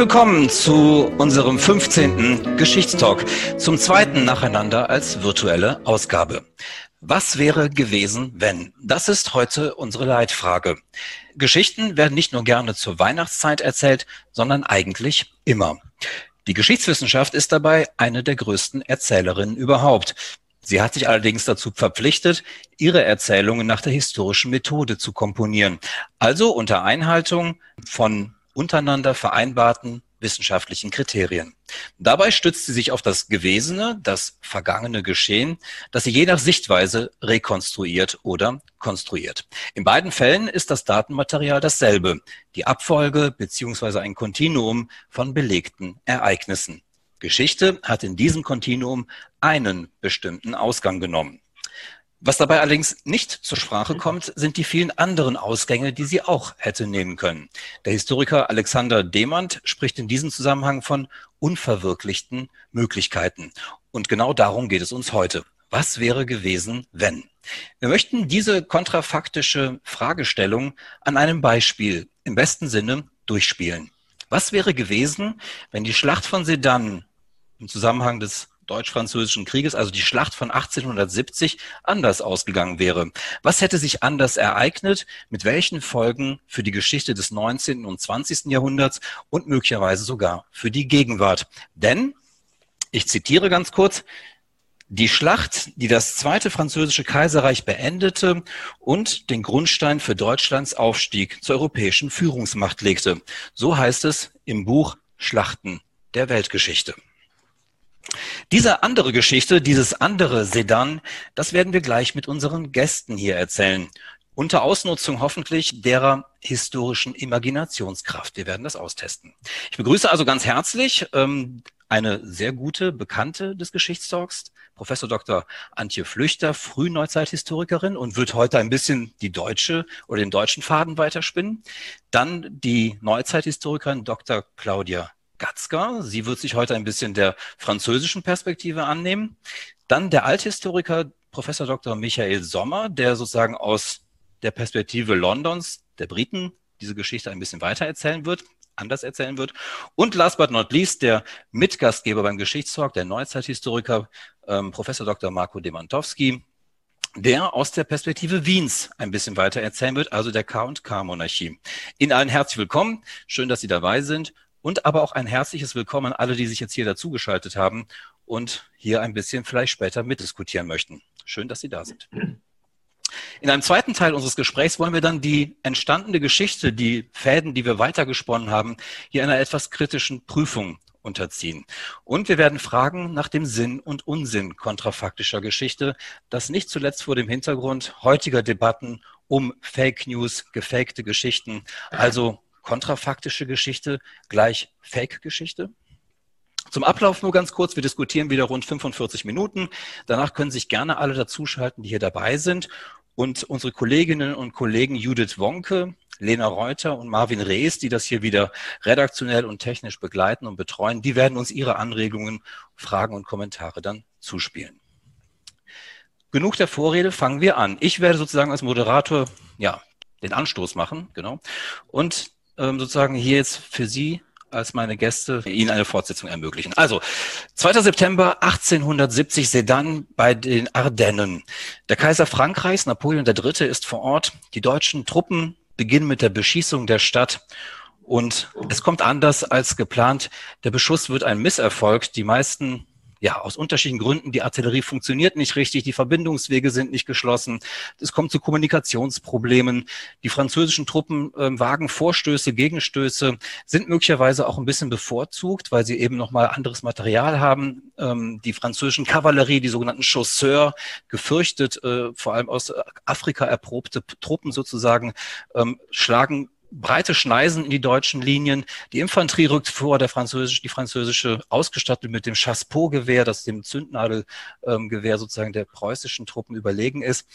Willkommen zu unserem 15. Geschichtstalk, zum zweiten nacheinander als virtuelle Ausgabe. Was wäre gewesen, wenn? Das ist heute unsere Leitfrage. Geschichten werden nicht nur gerne zur Weihnachtszeit erzählt, sondern eigentlich immer. Die Geschichtswissenschaft ist dabei eine der größten Erzählerinnen überhaupt. Sie hat sich allerdings dazu verpflichtet, ihre Erzählungen nach der historischen Methode zu komponieren, also unter Einhaltung von untereinander vereinbarten wissenschaftlichen Kriterien. Dabei stützt sie sich auf das Gewesene, das vergangene Geschehen, das sie je nach Sichtweise rekonstruiert oder konstruiert. In beiden Fällen ist das Datenmaterial dasselbe, die Abfolge beziehungsweise ein Kontinuum von belegten Ereignissen. Geschichte hat in diesem Kontinuum einen bestimmten Ausgang genommen. Was dabei allerdings nicht zur Sprache kommt, sind die vielen anderen Ausgänge, die sie auch hätte nehmen können. Der Historiker Alexander Demand spricht in diesem Zusammenhang von unverwirklichten Möglichkeiten. Und genau darum geht es uns heute. Was wäre gewesen, wenn? Wir möchten diese kontrafaktische Fragestellung an einem Beispiel im besten Sinne durchspielen. Was wäre gewesen, wenn die Schlacht von Sedan im Zusammenhang des Deutsch-Französischen Krieges, also die Schlacht von 1870, anders ausgegangen wäre. Was hätte sich anders ereignet? Mit welchen Folgen für die Geschichte des 19. und 20. Jahrhunderts und möglicherweise sogar für die Gegenwart? Denn, ich zitiere ganz kurz, die Schlacht, die das Zweite Französische Kaiserreich beendete und den Grundstein für Deutschlands Aufstieg zur europäischen Führungsmacht legte. So heißt es im Buch Schlachten der Weltgeschichte. Diese andere Geschichte, dieses andere Sedan, das werden wir gleich mit unseren Gästen hier erzählen. Unter Ausnutzung hoffentlich derer historischen Imaginationskraft. Wir werden das austesten. Ich begrüße also ganz herzlich ähm, eine sehr gute Bekannte des Geschichtstalks, Professor Dr. Antje Flüchter, Frühneuzeithistorikerin und wird heute ein bisschen die deutsche oder den deutschen Faden weiterspinnen. Dann die Neuzeithistorikerin Dr. Claudia Gatzka. Sie wird sich heute ein bisschen der französischen Perspektive annehmen. Dann der Althistoriker Professor Dr. Michael Sommer, der sozusagen aus der Perspektive Londons, der Briten, diese Geschichte ein bisschen weiter erzählen wird, anders erzählen wird. Und last but not least der Mitgastgeber beim Geschichtstalk, der Neuzeithistoriker ähm, Professor Dr. Marco Demantowski, der aus der Perspektive Wiens ein bisschen weiter erzählen wird, also der K&K-Monarchie. Ihnen allen herzlich willkommen. Schön, dass Sie dabei sind und aber auch ein herzliches Willkommen an alle, die sich jetzt hier dazugeschaltet haben und hier ein bisschen vielleicht später mitdiskutieren möchten. Schön, dass Sie da sind. In einem zweiten Teil unseres Gesprächs wollen wir dann die entstandene Geschichte, die Fäden, die wir weitergesponnen haben, hier einer etwas kritischen Prüfung unterziehen. Und wir werden fragen nach dem Sinn und Unsinn kontrafaktischer Geschichte, das nicht zuletzt vor dem Hintergrund heutiger Debatten um Fake News, gefakte Geschichten, also kontrafaktische Geschichte gleich Fake-Geschichte? Zum Ablauf nur ganz kurz. Wir diskutieren wieder rund 45 Minuten. Danach können sich gerne alle dazuschalten, die hier dabei sind. Und unsere Kolleginnen und Kollegen Judith Wonke, Lena Reuter und Marvin Rees, die das hier wieder redaktionell und technisch begleiten und betreuen, die werden uns ihre Anregungen, Fragen und Kommentare dann zuspielen. Genug der Vorrede, fangen wir an. Ich werde sozusagen als Moderator, ja, den Anstoß machen, genau. Und sozusagen hier jetzt für Sie als meine Gäste Ihnen eine Fortsetzung ermöglichen. Also, 2. September 1870 Sedan bei den Ardennen. Der Kaiser Frankreichs, Napoleon III., ist vor Ort. Die deutschen Truppen beginnen mit der Beschießung der Stadt. Und es kommt anders als geplant. Der Beschuss wird ein Misserfolg. Die meisten ja, aus unterschiedlichen Gründen, die Artillerie funktioniert nicht richtig, die Verbindungswege sind nicht geschlossen, es kommt zu Kommunikationsproblemen, die französischen Truppen äh, wagen Vorstöße, Gegenstöße, sind möglicherweise auch ein bisschen bevorzugt, weil sie eben nochmal anderes Material haben. Ähm, die französischen Kavallerie, die sogenannten Chausseurs, gefürchtet, äh, vor allem aus Afrika erprobte Truppen sozusagen, ähm, schlagen breite Schneisen in die deutschen Linien. Die Infanterie rückt vor, der französische, die französische ausgestattet mit dem Chassepot-Gewehr, das dem Zündnadelgewehr sozusagen der preußischen Truppen überlegen ist.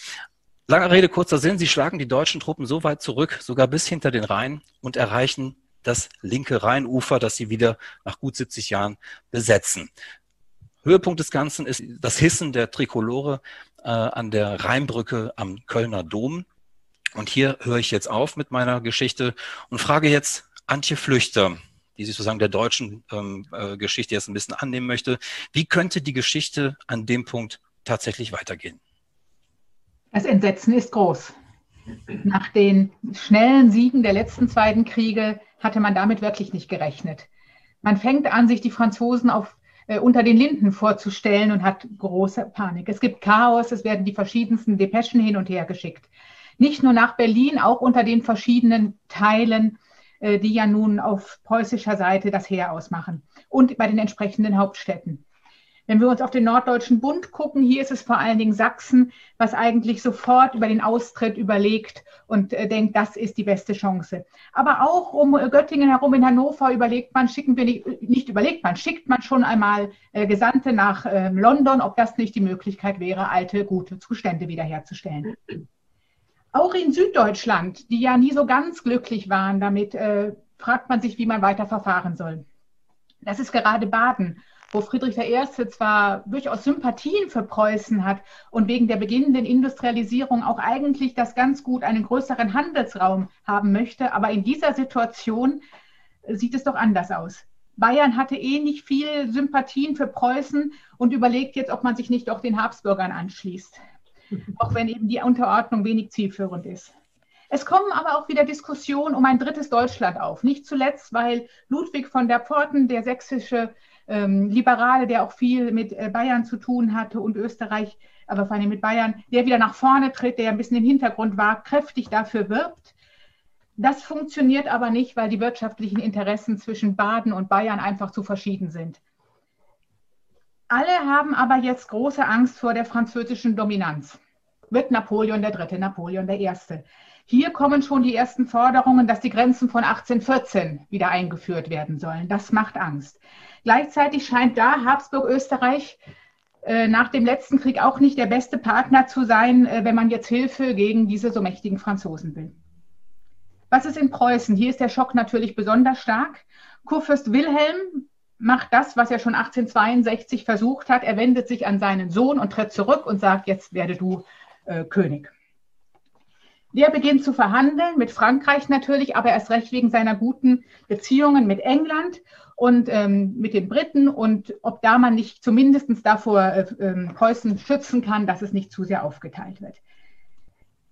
Lange Rede, kurzer Sinn. Sie schlagen die deutschen Truppen so weit zurück, sogar bis hinter den Rhein und erreichen das linke Rheinufer, das sie wieder nach gut 70 Jahren besetzen. Höhepunkt des Ganzen ist das Hissen der Trikolore äh, an der Rheinbrücke am Kölner Dom. Und hier höre ich jetzt auf mit meiner Geschichte und frage jetzt Antje Flüchter, die sich sozusagen der deutschen ähm, äh, Geschichte jetzt ein bisschen annehmen möchte. Wie könnte die Geschichte an dem Punkt tatsächlich weitergehen? Das Entsetzen ist groß. Nach den schnellen Siegen der letzten beiden Kriege hatte man damit wirklich nicht gerechnet. Man fängt an, sich die Franzosen auf, äh, unter den Linden vorzustellen und hat große Panik. Es gibt Chaos, es werden die verschiedensten Depeschen hin und her geschickt nicht nur nach Berlin, auch unter den verschiedenen Teilen, äh, die ja nun auf preußischer Seite das Heer ausmachen und bei den entsprechenden Hauptstädten. Wenn wir uns auf den Norddeutschen Bund gucken, hier ist es vor allen Dingen Sachsen, was eigentlich sofort über den Austritt überlegt und äh, denkt, das ist die beste Chance. Aber auch um Göttingen herum in Hannover überlegt man, schicken wir nicht, nicht überlegt man, schickt man schon einmal äh, Gesandte nach äh, London, ob das nicht die Möglichkeit wäre, alte, gute Zustände wiederherzustellen. Auch in Süddeutschland, die ja nie so ganz glücklich waren damit, äh, fragt man sich, wie man weiter verfahren soll. Das ist gerade Baden, wo Friedrich I. zwar durchaus Sympathien für Preußen hat und wegen der beginnenden Industrialisierung auch eigentlich das ganz gut einen größeren Handelsraum haben möchte, aber in dieser Situation sieht es doch anders aus. Bayern hatte eh nicht viel Sympathien für Preußen und überlegt jetzt, ob man sich nicht auch den Habsburgern anschließt auch wenn eben die Unterordnung wenig zielführend ist. Es kommen aber auch wieder Diskussionen um ein drittes Deutschland auf. Nicht zuletzt, weil Ludwig von der Pforten, der sächsische ähm, Liberale, der auch viel mit äh, Bayern zu tun hatte und Österreich, aber vor allem mit Bayern, der wieder nach vorne tritt, der ein bisschen im Hintergrund war, kräftig dafür wirbt. Das funktioniert aber nicht, weil die wirtschaftlichen Interessen zwischen Baden und Bayern einfach zu verschieden sind. Alle haben aber jetzt große Angst vor der französischen Dominanz. Wird Napoleon der Dritte, Napoleon der Erste. Hier kommen schon die ersten Forderungen, dass die Grenzen von 1814 wieder eingeführt werden sollen. Das macht Angst. Gleichzeitig scheint da Habsburg-Österreich äh, nach dem letzten Krieg auch nicht der beste Partner zu sein, äh, wenn man jetzt Hilfe gegen diese so mächtigen Franzosen will. Was ist in Preußen? Hier ist der Schock natürlich besonders stark. Kurfürst Wilhelm macht das, was er schon 1862 versucht hat. Er wendet sich an seinen Sohn und tritt zurück und sagt, jetzt werde du äh, König. Der beginnt zu verhandeln mit Frankreich natürlich, aber erst recht wegen seiner guten Beziehungen mit England und ähm, mit den Briten und ob da man nicht zumindest davor äh, äh, Preußen schützen kann, dass es nicht zu sehr aufgeteilt wird.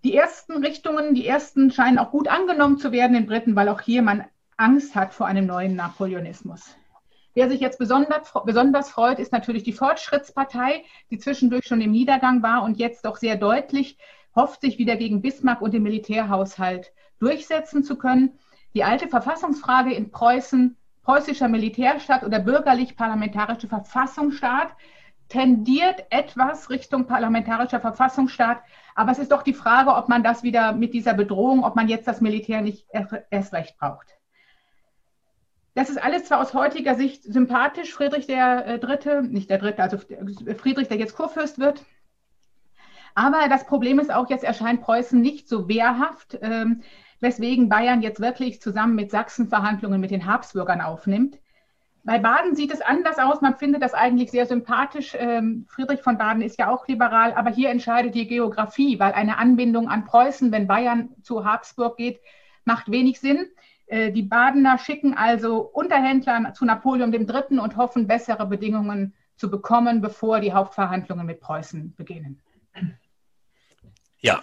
Die ersten Richtungen, die ersten scheinen auch gut angenommen zu werden in Briten, weil auch hier man Angst hat vor einem neuen Napoleonismus. Wer sich jetzt besonders, besonders freut, ist natürlich die Fortschrittspartei, die zwischendurch schon im Niedergang war und jetzt doch sehr deutlich hofft, sich wieder gegen Bismarck und den Militärhaushalt durchsetzen zu können. Die alte Verfassungsfrage in Preußen, preußischer Militärstaat oder bürgerlich-parlamentarische Verfassungsstaat, tendiert etwas Richtung parlamentarischer Verfassungsstaat. Aber es ist doch die Frage, ob man das wieder mit dieser Bedrohung, ob man jetzt das Militär nicht erst recht braucht. Das ist alles zwar aus heutiger Sicht sympathisch, Friedrich der äh, Dritte, nicht der Dritte, also Friedrich, der jetzt Kurfürst wird. Aber das Problem ist auch, jetzt erscheint Preußen nicht so wehrhaft, ähm, weswegen Bayern jetzt wirklich zusammen mit Sachsen Verhandlungen mit den Habsburgern aufnimmt. Bei Baden sieht es anders aus. Man findet das eigentlich sehr sympathisch. Ähm, Friedrich von Baden ist ja auch liberal, aber hier entscheidet die Geografie, weil eine Anbindung an Preußen, wenn Bayern zu Habsburg geht, macht wenig Sinn. Äh, die Badener schicken also Unterhändler zu Napoleon III. und hoffen, bessere Bedingungen zu bekommen, bevor die Hauptverhandlungen mit Preußen beginnen. Ja,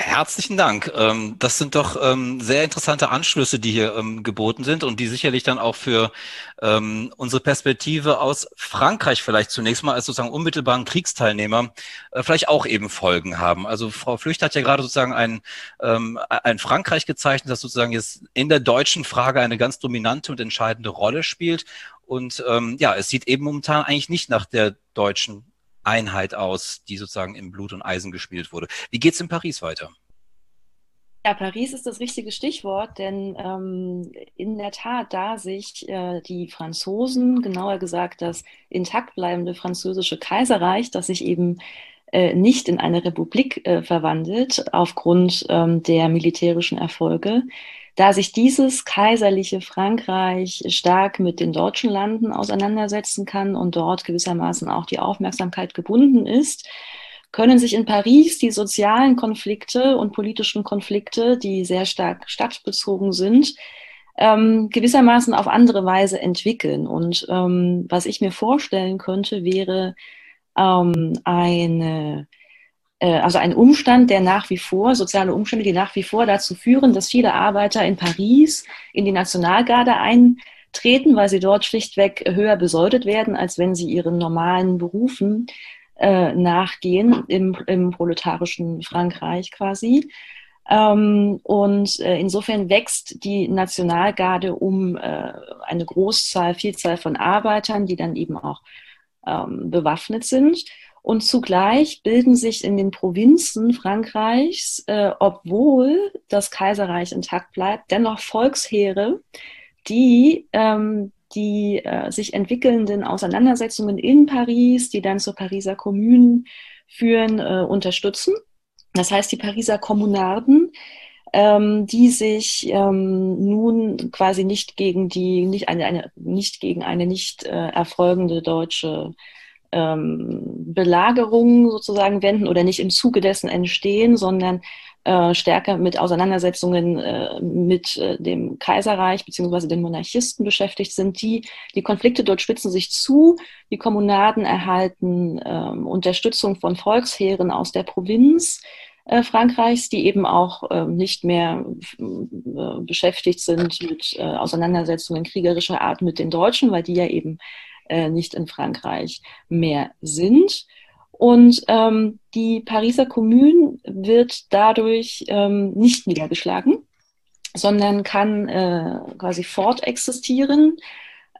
Herzlichen Dank. Ähm, das sind doch ähm, sehr interessante Anschlüsse, die hier ähm, geboten sind und die sicherlich dann auch für unsere Perspektive aus Frankreich vielleicht zunächst mal als sozusagen unmittelbaren Kriegsteilnehmer äh, vielleicht auch eben Folgen haben. Also Frau Flücht hat ja gerade sozusagen ein, ein Frankreich gezeichnet, das sozusagen jetzt in der deutschen Frage eine ganz dominante und entscheidende Rolle spielt. Und ja, es sieht eben momentan eigentlich nicht nach der deutschen Einheit aus, die sozusagen im Blut und Eisen gespielt wurde. Wie geht es in Paris weiter? Ja, Paris ist das richtige Stichwort, denn ähm, in der Tat, da sich äh, die Franzosen, genauer gesagt das intakt bleibende französische Kaiserreich, das sich eben äh, nicht in eine Republik äh, verwandelt aufgrund ähm, der militärischen Erfolge, da sich dieses kaiserliche Frankreich stark mit den deutschen Landen auseinandersetzen kann und dort gewissermaßen auch die Aufmerksamkeit gebunden ist, können sich in Paris die sozialen Konflikte und politischen Konflikte, die sehr stark stadtbezogen sind, ähm, gewissermaßen auf andere Weise entwickeln. Und ähm, was ich mir vorstellen könnte, wäre ähm, eine also ein Umstand, der nach wie vor, soziale Umstände, die nach wie vor dazu führen, dass viele Arbeiter in Paris in die Nationalgarde eintreten, weil sie dort schlichtweg höher besoldet werden, als wenn sie ihren normalen Berufen äh, nachgehen im, im proletarischen Frankreich quasi. Ähm, und äh, insofern wächst die Nationalgarde um äh, eine Großzahl, Vielzahl von Arbeitern, die dann eben auch ähm, bewaffnet sind. Und zugleich bilden sich in den Provinzen Frankreichs, äh, obwohl das Kaiserreich intakt bleibt, dennoch Volksheere, die ähm, die äh, sich entwickelnden Auseinandersetzungen in Paris, die dann zur Pariser Kommune führen, äh, unterstützen. Das heißt, die Pariser Kommunarden, ähm, die sich ähm, nun quasi nicht gegen die, nicht eine, eine nicht gegen eine nicht äh, erfolgende deutsche ähm, Belagerungen sozusagen wenden oder nicht im Zuge dessen entstehen, sondern äh, stärker mit Auseinandersetzungen äh, mit äh, dem Kaiserreich bzw. den Monarchisten beschäftigt sind. Die, die Konflikte dort spitzen sich zu. Die Kommunaden erhalten ähm, Unterstützung von Volksheeren aus der Provinz. Äh, Frankreichs, die eben auch äh, nicht mehr äh, beschäftigt sind mit äh, Auseinandersetzungen kriegerischer Art mit den Deutschen, weil die ja eben äh, nicht in Frankreich mehr sind. Und ähm, die Pariser Kommune wird dadurch ähm, nicht niedergeschlagen, sondern kann äh, quasi fortexistieren.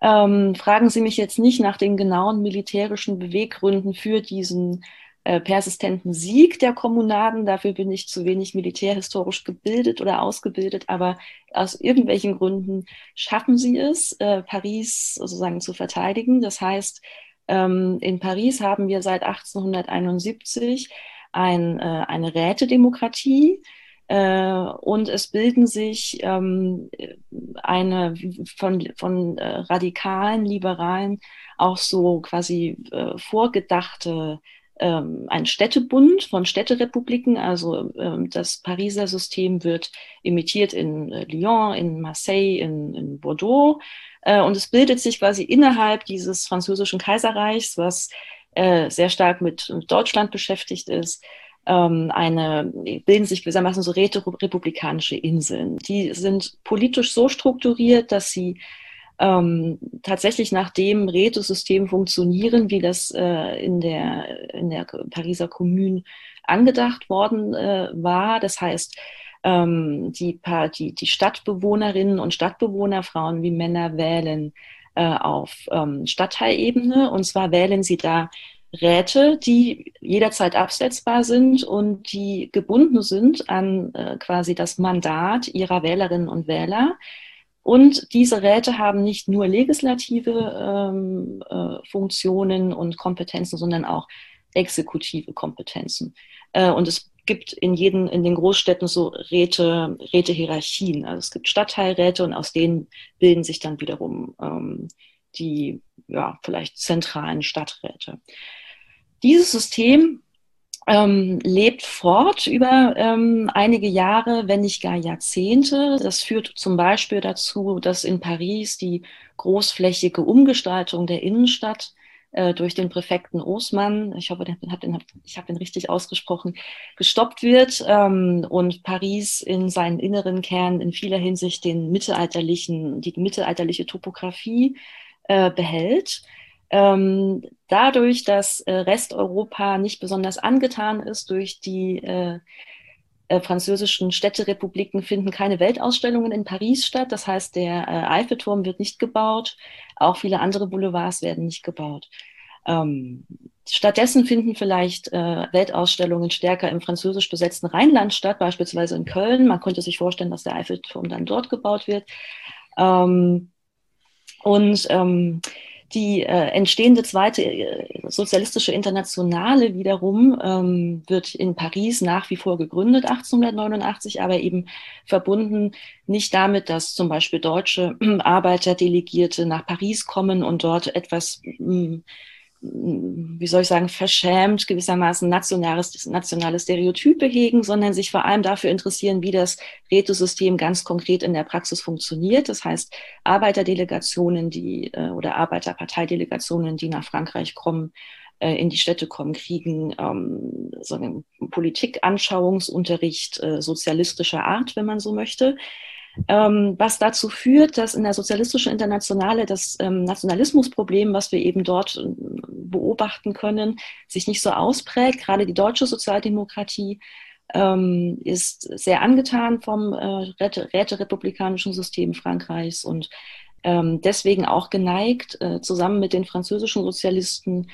Ähm, fragen Sie mich jetzt nicht nach den genauen militärischen Beweggründen für diesen äh, persistenten Sieg der Kommunaden. Dafür bin ich zu wenig militärhistorisch gebildet oder ausgebildet, aber aus irgendwelchen Gründen schaffen sie es, äh, Paris sozusagen zu verteidigen. Das heißt, ähm, in Paris haben wir seit 1871 ein, äh, eine Rätedemokratie. Äh, und es bilden sich ähm, eine von, von äh, radikalen, liberalen auch so quasi äh, vorgedachte ähm, ein Städtebund von Städterepubliken. Also ähm, das Pariser System wird imitiert in äh, Lyon, in Marseille, in, in Bordeaux. Äh, und es bildet sich quasi innerhalb dieses französischen Kaiserreichs, was äh, sehr stark mit Deutschland beschäftigt ist, ähm, eine, bilden sich gewissermaßen so räterepublikanische Inseln. Die sind politisch so strukturiert, dass sie ähm, tatsächlich nach dem Rätesystem funktionieren, wie das äh, in, der, in der Pariser Kommune angedacht worden äh, war. Das heißt, ähm, die, die, die Stadtbewohnerinnen und Stadtbewohner, Frauen wie Männer, wählen äh, auf ähm, Stadtteilebene. Und zwar wählen sie da Räte, die jederzeit absetzbar sind und die gebunden sind an äh, quasi das Mandat ihrer Wählerinnen und Wähler. Und diese Räte haben nicht nur legislative ähm, äh, Funktionen und Kompetenzen, sondern auch exekutive Kompetenzen. Äh, und es gibt in jeden, in den Großstädten so Räte, Rätehierarchien. Also es gibt Stadtteilräte und aus denen bilden sich dann wiederum ähm, die ja, vielleicht zentralen Stadträte. Dieses System ähm, lebt fort über ähm, einige Jahre, wenn nicht gar Jahrzehnte. Das führt zum Beispiel dazu, dass in Paris die großflächige Umgestaltung der Innenstadt äh, durch den Präfekten Osman, ich hoffe, den, hab den, ich habe den richtig ausgesprochen, gestoppt wird ähm, und Paris in seinen inneren Kern in vieler Hinsicht den mittelalterlichen, die mittelalterliche Topografie äh, behält. Ähm, dadurch, dass äh, Resteuropa nicht besonders angetan ist durch die äh, äh, französischen Städterepubliken finden keine Weltausstellungen in Paris statt. Das heißt, der äh, Eiffelturm wird nicht gebaut. Auch viele andere Boulevards werden nicht gebaut. Ähm, stattdessen finden vielleicht äh, Weltausstellungen stärker im französisch besetzten Rheinland statt, beispielsweise in Köln. Man könnte sich vorstellen, dass der Eiffelturm dann dort gebaut wird. Ähm, und ähm, die äh, entstehende zweite äh, sozialistische Internationale wiederum ähm, wird in Paris nach wie vor gegründet, 1889, aber eben verbunden nicht damit, dass zum Beispiel deutsche Arbeiterdelegierte nach Paris kommen und dort etwas mh, hm, wie soll ich sagen, verschämt gewissermaßen nationales, nationale Stereotype hegen, sondern sich vor allem dafür interessieren, wie das Rätesystem ganz konkret in der Praxis funktioniert. Das heißt, Arbeiterdelegationen, die äh, oder Arbeiterparteidelegationen, die nach Frankreich kommen, äh, in die Städte kommen, kriegen ähm, so einen Politikanschauungsunterricht äh, sozialistischer Art, wenn man so möchte ähm, was dazu führt, dass in der sozialistischen Internationale das ähm, Nationalismusproblem, was wir eben dort äh, beobachten können, sich nicht so ausprägt. Gerade die deutsche Sozialdemokratie ähm, ist sehr angetan vom äh, räterepublikanischen System Frankreichs und ähm, deswegen auch geneigt, äh, zusammen mit den französischen Sozialisten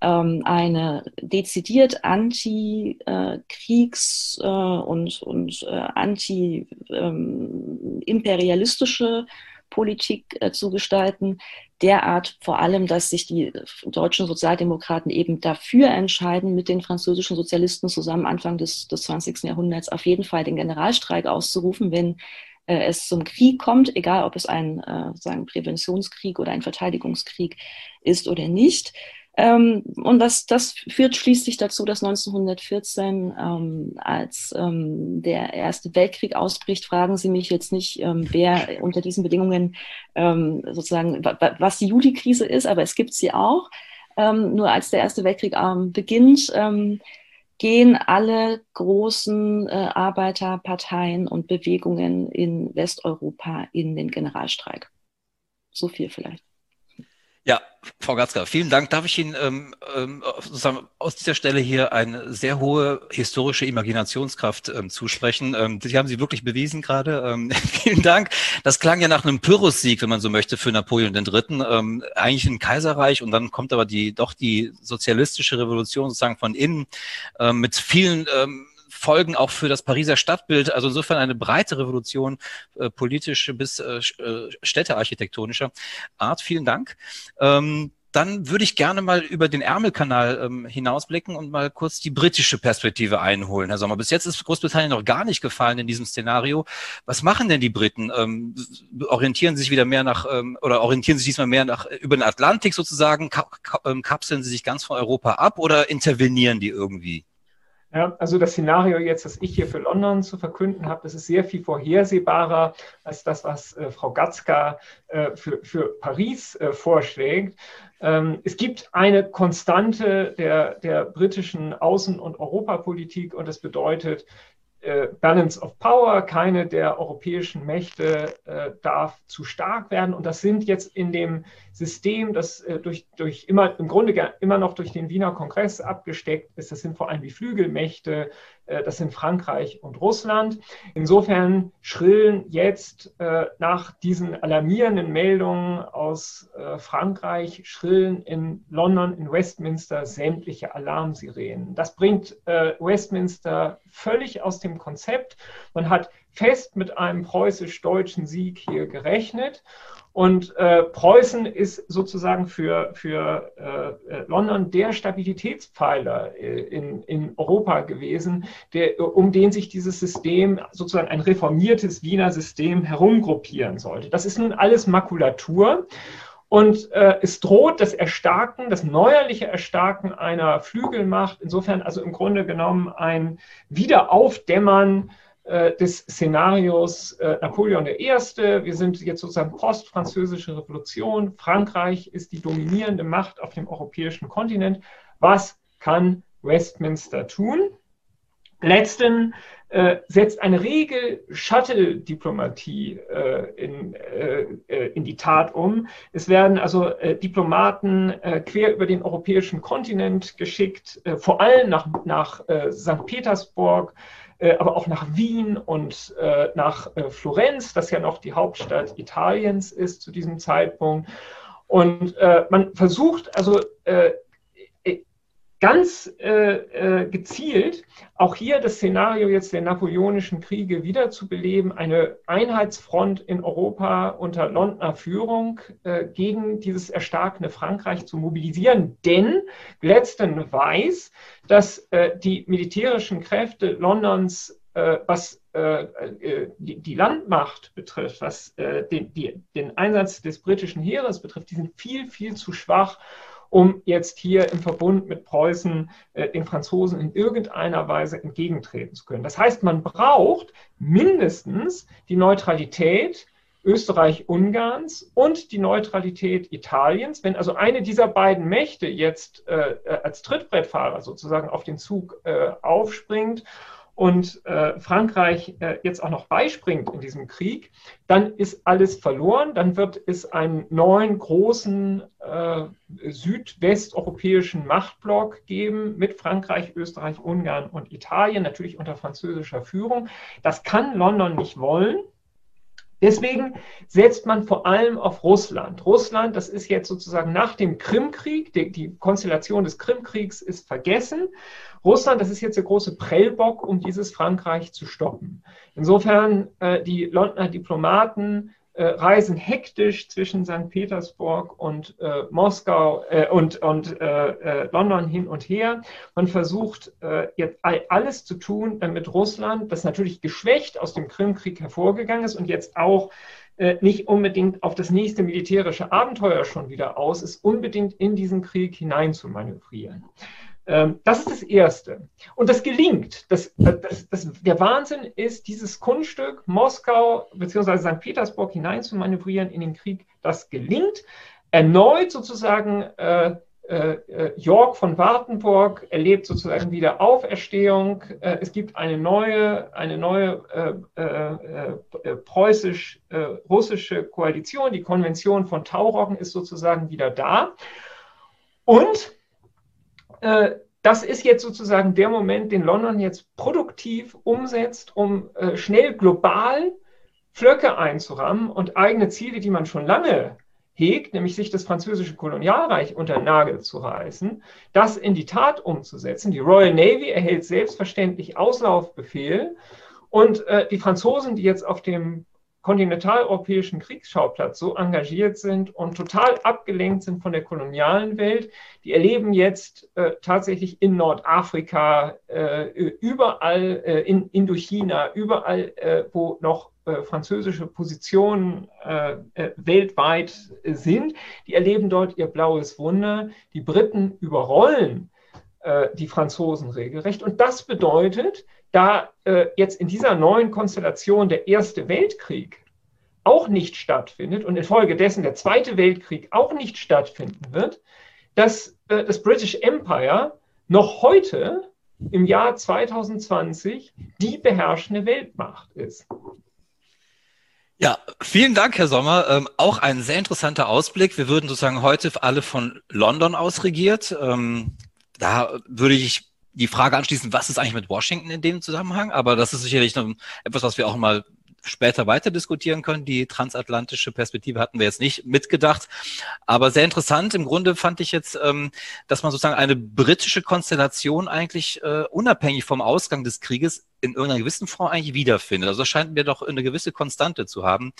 ähm, eine dezidiert anti-kriegs- äh, und, und äh, anti-imperialistische ähm, Politik äh, zu gestalten, derart vor allem, dass sich die deutschen Sozialdemokraten eben dafür entscheiden, mit den französischen Sozialisten zusammen Anfang des, des 20. Jahrhunderts auf jeden Fall den Generalstreik auszurufen, wenn äh, es zum Krieg kommt, egal ob es ein äh, sagen Präventionskrieg oder ein Verteidigungskrieg ist oder nicht. Ähm, und das, das führt schließlich dazu, dass 1914, ähm, als ähm, der Erste Weltkrieg ausbricht, fragen Sie mich jetzt nicht, ähm, wer unter diesen Bedingungen ähm, sozusagen, was die Juli-Krise ist, aber es gibt sie auch. Ähm, nur als der Erste Weltkrieg beginnt, gehen alle großen äh, Arbeiterparteien und Bewegungen in Westeuropa in den Generalstreik. So viel vielleicht. Ja, Frau Gatzka, vielen Dank. Darf ich Ihnen ähm, ähm, sozusagen aus dieser Stelle hier eine sehr hohe historische Imaginationskraft ähm, zusprechen? Ähm, die haben Sie wirklich bewiesen gerade. Ähm, vielen Dank. Das klang ja nach einem Pyrrhus-Sieg, wenn man so möchte, für Napoleon III. Ähm, eigentlich ein Kaiserreich und dann kommt aber die doch die sozialistische Revolution sozusagen von innen ähm, mit vielen ähm, Folgen auch für das Pariser Stadtbild. Also insofern eine breite Revolution, äh, politische bis äh, äh, städtearchitektonischer Art. Vielen Dank. Ähm, dann würde ich gerne mal über den Ärmelkanal ähm, hinausblicken und mal kurz die britische Perspektive einholen, Herr Sommer. Bis jetzt ist Großbritannien noch gar nicht gefallen in diesem Szenario. Was machen denn die Briten? Ähm, orientieren sie sich wieder mehr nach, ähm, oder orientieren sie sich diesmal mehr nach über den Atlantik sozusagen? Ka ka ähm, kapseln sie sich ganz von Europa ab oder intervenieren die irgendwie? Ja, also das Szenario jetzt, das ich hier für London zu verkünden habe, das ist sehr viel vorhersehbarer als das, was äh, Frau Gatzka äh, für, für Paris äh, vorschlägt. Ähm, es gibt eine Konstante der, der britischen Außen- und Europapolitik und das bedeutet, äh, Balance of Power, keine der europäischen Mächte äh, darf zu stark werden. Und das sind jetzt in dem System, das äh, durch, durch immer, im Grunde immer noch durch den Wiener Kongress abgesteckt ist, das sind vor allem die Flügelmächte, das sind Frankreich und Russland. Insofern schrillen jetzt äh, nach diesen alarmierenden Meldungen aus äh, Frankreich, schrillen in London, in Westminster sämtliche Alarmsirenen. Das bringt Westminster völlig aus dem Konzept. Man hat fest mit einem preußisch-deutschen Sieg hier gerechnet. Und äh, Preußen ist sozusagen für, für äh, äh, London der Stabilitätspfeiler äh, in, in Europa gewesen, der, um den sich dieses System, sozusagen ein reformiertes Wiener System herumgruppieren sollte. Das ist nun alles Makulatur. Und äh, es droht das Erstarken, das neuerliche Erstarken einer Flügelmacht, insofern also im Grunde genommen ein Wiederaufdämmern äh, des Szenarios äh, Napoleon I. Wir sind jetzt sozusagen post-französische Revolution. Frankreich ist die dominierende Macht auf dem europäischen Kontinent. Was kann Westminster tun? Letzten äh, setzt eine Regel Shuttle-Diplomatie äh, in, äh, äh in die Tat um. Es werden also äh, Diplomaten quer über den europäischen Kontinent geschickt, vor allem nach, nach St. Petersburg, aber auch nach Wien und nach Florenz, das ja noch die Hauptstadt Italiens ist zu diesem Zeitpunkt. Und man versucht also ganz äh, äh, gezielt auch hier das Szenario jetzt der napoleonischen Kriege wiederzubeleben, eine Einheitsfront in Europa unter Londoner Führung äh, gegen dieses erstarkende Frankreich zu mobilisieren. Denn Gladstone weiß, dass äh, die militärischen Kräfte Londons, äh, was äh, die, die, Landmacht betrifft, was den, die, den Einsatz des britischen Heeres betrifft, die sind viel, viel zu schwach um jetzt hier im Verbund mit Preußen äh, den Franzosen in irgendeiner Weise entgegentreten zu können. Das heißt, man braucht mindestens die Neutralität Österreich-Ungarns und die Neutralität Italiens. Wenn also eine dieser beiden Mächte jetzt äh, als Trittbrettfahrer sozusagen auf den Zug äh, aufspringt und äh, Frankreich äh, jetzt auch noch beispringt in diesem Krieg, dann ist alles verloren. Dann wird es einen neuen großen äh, südwesteuropäischen Machtblock geben mit Frankreich, Österreich, Ungarn und Italien, natürlich unter französischer Führung. Das kann London nicht wollen. Deswegen setzt man vor allem auf Russland. Russland, das ist jetzt sozusagen nach dem Krimkrieg, die, die Konstellation des Krimkriegs ist vergessen. Russland, das ist jetzt der große Prellbock, um dieses Frankreich zu stoppen. Insofern, äh, die Londoner Diplomaten reisen hektisch zwischen St. Petersburg und äh, Moskau äh, und, und äh, äh, London hin und her. Man versucht jetzt alles zu tun, damit Russland, das natürlich geschwächt aus dem Krimkrieg hervorgegangen ist und jetzt auch nicht unbedingt auf das nächste militärische Abenteuer schon wieder aus ist, unbedingt in diesen Krieg hinein zu manövrieren. Ähm, das ist das Erste. Und das gelingt. Das, äh, das, das, der Wahnsinn ist, dieses Kunststück Moskau bzw. St. Petersburg hinein zu manövrieren in den Krieg, das gelingt. Erneut sozusagen äh, äh, York von Wartenburg erlebt sozusagen wieder Auferstehung. Äh, es gibt eine neue, eine neue äh, äh, preußisch-russische Koalition. Die Konvention von Tauroggen ist sozusagen wieder da. Und äh, das ist jetzt sozusagen der Moment, den London jetzt produktiv umsetzt, um äh, schnell global Flöcke einzurammen und eigene Ziele, die man schon lange hegt, nämlich sich das französische Kolonialreich unter den Nagel zu reißen, das in die Tat umzusetzen. Die Royal Navy erhält selbstverständlich Auslaufbefehl und äh, die Franzosen, die jetzt auf dem kontinentaleuropäischen Kriegsschauplatz so engagiert sind und total abgelenkt sind von der kolonialen Welt. Die erleben jetzt äh, tatsächlich in Nordafrika, äh, überall äh, in Indochina, überall, äh, wo noch äh, französische Positionen äh, weltweit sind, die erleben dort ihr blaues Wunder. Die Briten überrollen die Franzosen regelrecht. Und das bedeutet, da äh, jetzt in dieser neuen Konstellation der Erste Weltkrieg auch nicht stattfindet und infolgedessen der Zweite Weltkrieg auch nicht stattfinden wird, dass äh, das British Empire noch heute im Jahr 2020 die beherrschende Weltmacht ist. Ja, vielen Dank, Herr Sommer. Ähm, auch ein sehr interessanter Ausblick. Wir würden sozusagen heute alle von London aus regiert. Ähm, da würde ich die Frage anschließen, was ist eigentlich mit Washington in dem Zusammenhang? Aber das ist sicherlich etwas, was wir auch mal später weiter diskutieren können. Die transatlantische Perspektive hatten wir jetzt nicht mitgedacht. Aber sehr interessant. Im Grunde fand ich jetzt, ähm, dass man sozusagen eine britische Konstellation eigentlich äh, unabhängig vom Ausgang des Krieges in irgendeiner gewissen Form eigentlich wiederfindet. Also das scheint mir doch eine gewisse Konstante zu haben.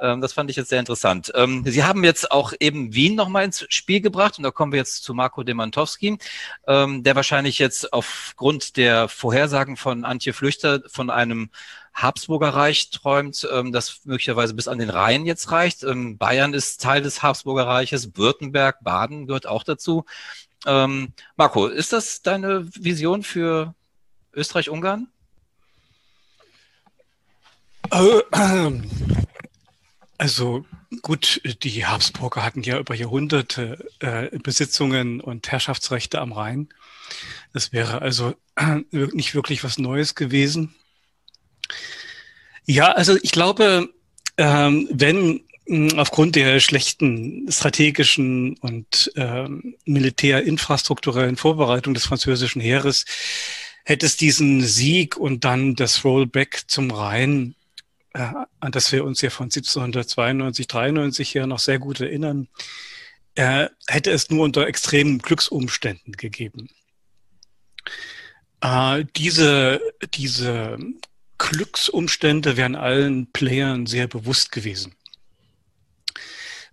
Ähm, das fand ich jetzt sehr interessant. Ähm, Sie haben jetzt auch eben Wien nochmal ins Spiel gebracht und da kommen wir jetzt zu Marco Demantowski, der wahrscheinlich jetzt aufgrund der Vorhersagen von Antje Flüchter von einem Habsburger Reich träumt, ähm, das möglicherweise bis an den Rhein jetzt reicht. Ähm, Bayern ist Teil des Habsburger Reiches, Württemberg, Baden gehört auch dazu. Ähm, Marco, ist das deine Vision für Österreich-Ungarn? Also gut, die Habsburger hatten ja über Jahrhunderte äh, Besitzungen und Herrschaftsrechte am Rhein. Das wäre also äh, nicht wirklich was Neues gewesen. Ja, also ich glaube, ähm, wenn mh, aufgrund der schlechten strategischen und ähm, militärinfrastrukturellen Vorbereitung des französischen Heeres hätte es diesen Sieg und dann das Rollback zum Rhein äh, an das wir uns ja von 1792, 93 her noch sehr gut erinnern, äh, hätte es nur unter extremen Glücksumständen gegeben. Äh, diese, diese Glücksumstände wären allen Playern sehr bewusst gewesen.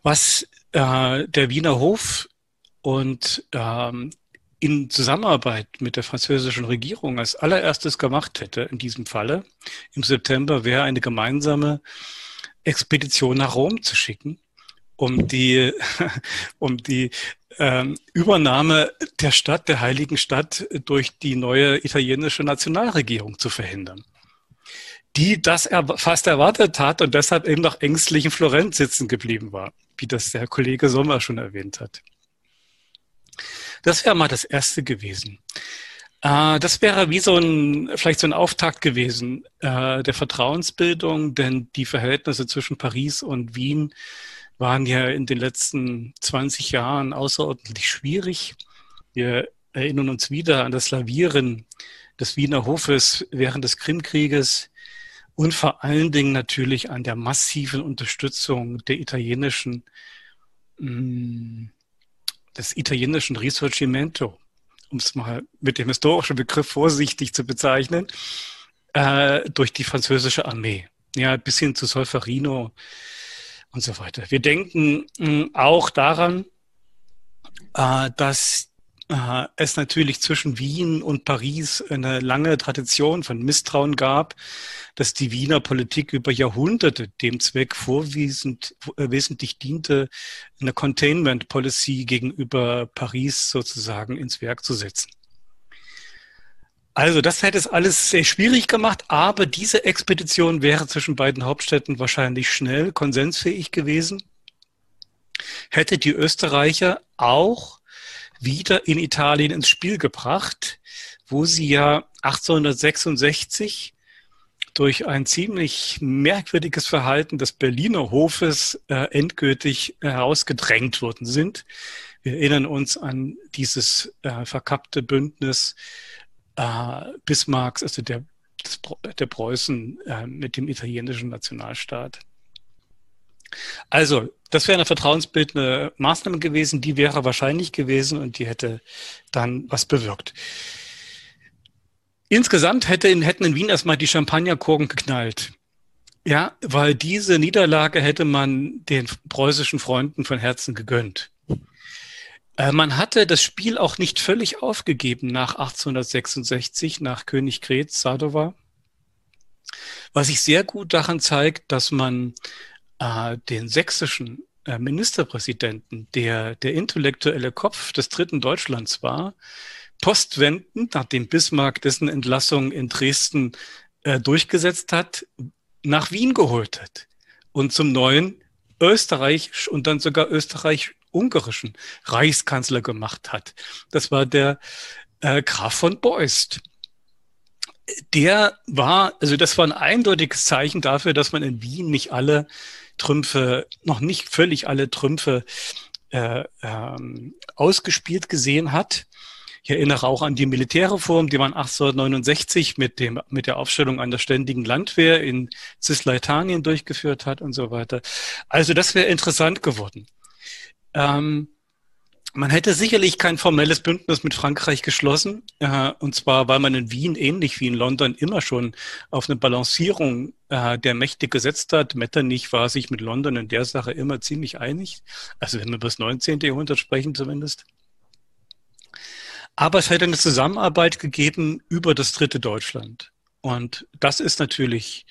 Was äh, der Wiener Hof und ähm, in Zusammenarbeit mit der französischen Regierung als allererstes gemacht hätte in diesem Falle im September, wäre eine gemeinsame Expedition nach Rom zu schicken, um die, um die ähm, Übernahme der Stadt, der heiligen Stadt durch die neue italienische Nationalregierung zu verhindern die das er fast erwartet hat und deshalb eben noch ängstlich in Florenz sitzen geblieben war, wie das der Kollege Sommer schon erwähnt hat. Das wäre mal das Erste gewesen. Äh, das wäre wie so ein, vielleicht so ein Auftakt gewesen äh, der Vertrauensbildung, denn die Verhältnisse zwischen Paris und Wien waren ja in den letzten 20 Jahren außerordentlich schwierig. Wir erinnern uns wieder an das Lavieren des Wiener Hofes während des Krimkrieges und vor allen Dingen natürlich an der massiven Unterstützung der italienischen mm, des italienischen Risorgimento, um es mal mit dem historischen Begriff vorsichtig zu bezeichnen, äh, durch die französische Armee. Ja, bis hin zu Solferino und so weiter. Wir denken mh, hm, auch daran, äh, dass es natürlich zwischen Wien und Paris eine lange Tradition von Misstrauen gab, dass die Wiener Politik über Jahrhunderte dem Zweck vorwiesend, wesentlich diente, eine Containment Policy gegenüber Paris sozusagen ins Werk zu setzen. Also das hätte es alles sehr schwierig gemacht, aber diese Expedition wäre zwischen beiden Hauptstädten wahrscheinlich schnell konsensfähig gewesen. Hätte die Österreicher auch wieder in Italien ins Spiel gebracht, wo sie ja 1866 durch ein ziemlich merkwürdiges Verhalten des Berliner Hofes äh, endgültig herausgedrängt worden sind. Wir erinnern uns an dieses äh, verkappte Bündnis äh, Bismarcks, also der, des, der Preußen äh, mit dem italienischen Nationalstaat. Also, das wäre eine vertrauensbildende Maßnahme gewesen, die wäre wahrscheinlich gewesen und die hätte dann was bewirkt. Insgesamt hätte in, hätten in Wien erstmal die Champagnerkorken geknallt. Ja, weil diese Niederlage hätte man den preußischen Freunden von Herzen gegönnt. Äh, man hatte das Spiel auch nicht völlig aufgegeben nach 1866, nach König Kretz, Sadova. Was sich sehr gut daran zeigt, dass man äh, den sächsischen äh, Ministerpräsidenten, der der intellektuelle Kopf des dritten Deutschlands war, postwendend, nachdem Bismarck dessen Entlassung in Dresden äh, durchgesetzt hat, nach Wien geholt hat und zum neuen österreichisch und dann sogar österreich-ungarischen Reichskanzler gemacht hat. Das war der äh, Graf von Beust. Der war, also das war ein eindeutiges Zeichen dafür, dass man in Wien nicht alle Trümpfe, noch nicht völlig alle Trümpfe äh, ähm, ausgespielt gesehen hat. Ich erinnere auch an die Militärreform, die man 1869 mit, dem, mit der Aufstellung einer ständigen Landwehr in Cisleitanien durchgeführt hat und so weiter. Also das wäre interessant geworden. Ähm, man hätte sicherlich kein formelles Bündnis mit Frankreich geschlossen, äh, und zwar weil man in Wien ähnlich wie in London immer schon auf eine Balancierung äh, der Mächte gesetzt hat. Metternich war sich mit London in der Sache immer ziemlich einig, also wenn wir über das 19. Jahrhundert sprechen zumindest. Aber es hätte eine Zusammenarbeit gegeben über das dritte Deutschland. Und das ist natürlich,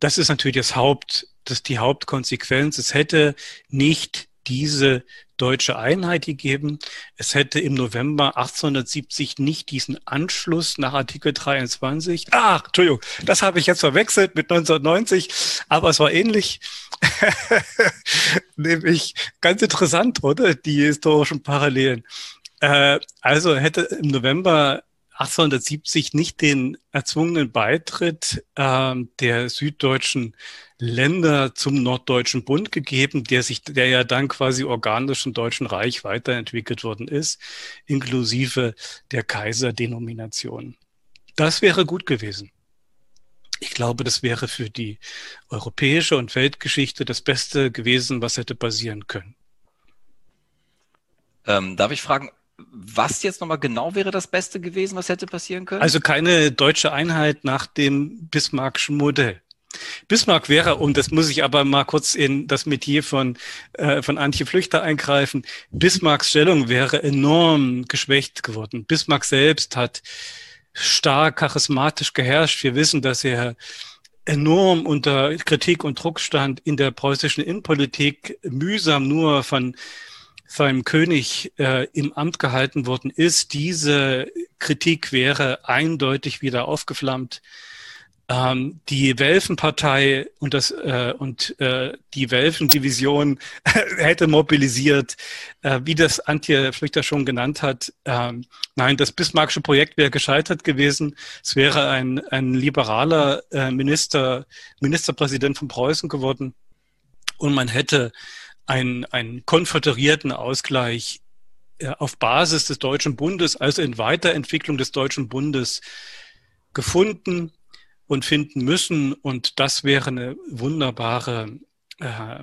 das ist natürlich das Haupt, das die Hauptkonsequenz. Es hätte nicht diese deutsche Einheit gegeben. Es hätte im November 1870 nicht diesen Anschluss nach Artikel 23. Ah, Entschuldigung, das habe ich jetzt verwechselt mit 1990, aber es war ähnlich. Nämlich ganz interessant, oder? Die historischen Parallelen. Äh, also hätte im November 1870 nicht den erzwungenen Beitritt äh, der süddeutschen Länder zum Norddeutschen Bund gegeben, der sich, der ja dann quasi organisch im Deutschen Reich weiterentwickelt worden ist, inklusive der Kaiserdenomination. Das wäre gut gewesen. Ich glaube, das wäre für die europäische und Weltgeschichte das Beste gewesen, was hätte passieren können. Ähm, darf ich fragen, was jetzt nochmal genau wäre das Beste gewesen, was hätte passieren können? Also keine deutsche Einheit nach dem Bismarckschen Modell. Bismarck wäre, und das muss ich aber mal kurz in das Metier von, äh, von Antje Flüchter eingreifen, Bismarcks Stellung wäre enorm geschwächt geworden. Bismarck selbst hat stark charismatisch geherrscht. Wir wissen, dass er enorm unter Kritik und Druck stand in der preußischen Innenpolitik, mühsam nur von seinem König äh, im Amt gehalten worden ist. Diese Kritik wäre eindeutig wieder aufgeflammt. Ähm, die Welfenpartei und das äh, und äh, die Welfendivision hätte mobilisiert, äh, wie das Antje Flüchter schon genannt hat. Ähm, nein, das Bismarckische Projekt wäre gescheitert gewesen. Es wäre ein, ein liberaler äh, Minister, Ministerpräsident von Preußen geworden und man hätte einen, einen konföderierten Ausgleich äh, auf Basis des Deutschen Bundes, also in Weiterentwicklung des Deutschen Bundes gefunden und finden müssen. Und das wäre eine wunderbare, äh,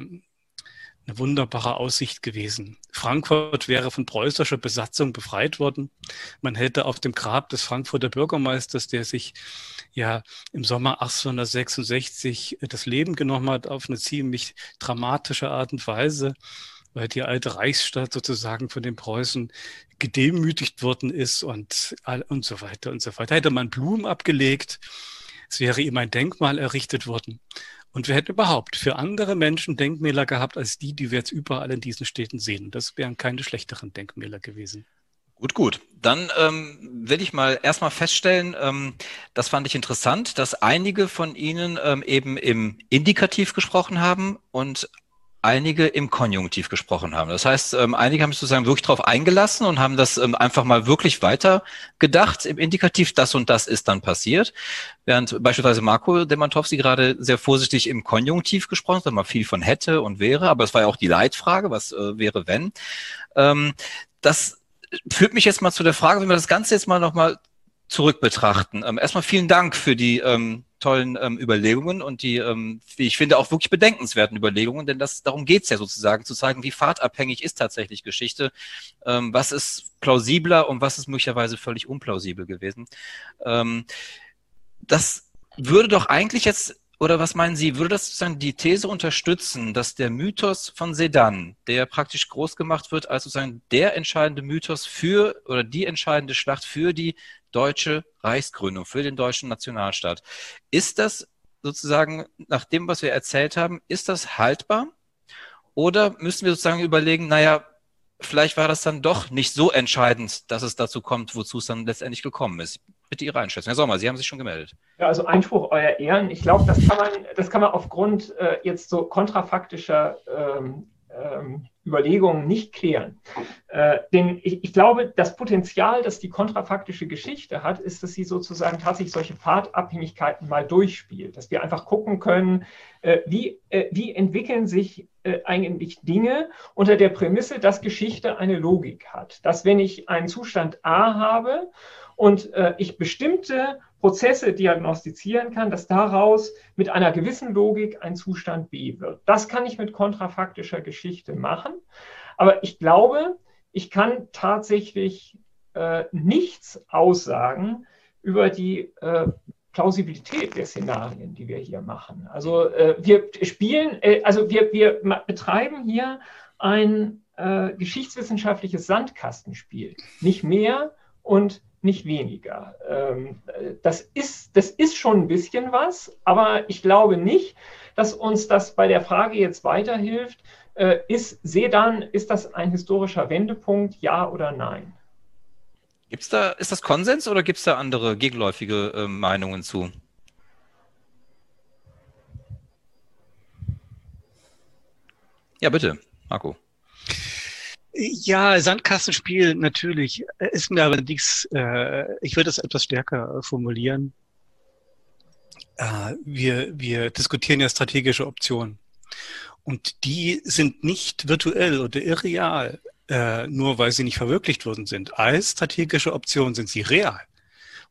eine wunderbare Aussicht gewesen. Frankfurt wäre von preußischer Besatzung befreit worden. Man hätte auf dem Grab des Frankfurter Bürgermeisters, der sich ja im Sommer 1866 das Leben genommen hat, auf eine ziemlich dramatische Art und Weise, weil die alte Reichsstadt sozusagen von den Preußen gedemütigt worden ist und, und so weiter und so weiter. Hätte man Blumen abgelegt, es wäre ihm ein Denkmal errichtet worden. Und wir hätten überhaupt für andere Menschen Denkmäler gehabt, als die, die wir jetzt überall in diesen Städten sehen. Das wären keine schlechteren Denkmäler gewesen. Gut, gut. Dann ähm, will ich mal erstmal feststellen, ähm, das fand ich interessant, dass einige von Ihnen ähm, eben im Indikativ gesprochen haben und einige im Konjunktiv gesprochen haben. Das heißt, ähm, einige haben sich sozusagen wirklich darauf eingelassen und haben das ähm, einfach mal wirklich weiter gedacht im Indikativ, das und das ist dann passiert. Während beispielsweise Marco Demantowski gerade sehr vorsichtig im Konjunktiv gesprochen hat, mal viel von hätte und wäre, aber es war ja auch die Leitfrage, was äh, wäre, wenn. Ähm, das führt mich jetzt mal zu der Frage, wenn wir das Ganze jetzt mal nochmal zurück betrachten. Ähm, erstmal vielen Dank für die ähm, tollen ähm, Überlegungen und die, ähm, wie ich finde, auch wirklich bedenkenswerten Überlegungen, denn das, darum geht's ja sozusagen, zu zeigen, wie fahrtabhängig ist tatsächlich Geschichte, ähm, was ist plausibler und was ist möglicherweise völlig unplausibel gewesen. Ähm, das würde doch eigentlich jetzt oder was meinen Sie, würde das sozusagen die These unterstützen, dass der Mythos von Sedan, der praktisch groß gemacht wird als sozusagen der entscheidende Mythos für oder die entscheidende Schlacht für die deutsche Reichsgründung, für den deutschen Nationalstaat, ist das sozusagen nach dem, was wir erzählt haben, ist das haltbar? Oder müssen wir sozusagen überlegen, naja, vielleicht war das dann doch nicht so entscheidend, dass es dazu kommt, wozu es dann letztendlich gekommen ist. Bitte Ihre Einschätzung. Herr Sommer, Sie haben sich schon gemeldet. Ja, also Einspruch, Euer Ehren. Ich glaube, das kann man, das kann man aufgrund äh, jetzt so kontrafaktischer ähm, ähm, Überlegungen nicht klären. Äh, denn ich, ich, glaube, das Potenzial, das die kontrafaktische Geschichte hat, ist, dass sie sozusagen tatsächlich solche Pfadabhängigkeiten mal durchspielt. Dass wir einfach gucken können, äh, wie, äh, wie entwickeln sich äh, eigentlich Dinge unter der Prämisse, dass Geschichte eine Logik hat. Dass wenn ich einen Zustand A habe und äh, ich bestimmte Prozesse diagnostizieren kann, dass daraus mit einer gewissen Logik ein Zustand B wird. Das kann ich mit kontrafaktischer Geschichte machen, aber ich glaube, ich kann tatsächlich äh, nichts aussagen über die äh, Plausibilität der Szenarien, die wir hier machen. Also äh, wir spielen, äh, also wir, wir betreiben hier ein äh, geschichtswissenschaftliches Sandkastenspiel, nicht mehr und nicht weniger. Ähm, das, ist, das ist schon ein bisschen was, aber ich glaube nicht, dass uns das bei der Frage jetzt weiterhilft, Äh, ist Sedan, ist das ein historischer Wendepunkt, ja oder nein? Gibt's da, ist das Konsens oder gibt es da andere gegenläufige äh, Meinungen zu? Ja, bitte, Marco. Ja, Sandkastenspiel natürlich ist mir allerdings, äh, ich würde es etwas stärker formulieren. Äh, wir, wir diskutieren ja strategische Optionen. Und die sind nicht virtuell oder irreal, äh, nur weil sie nicht verwirklicht worden sind. Als strategische Option sind sie real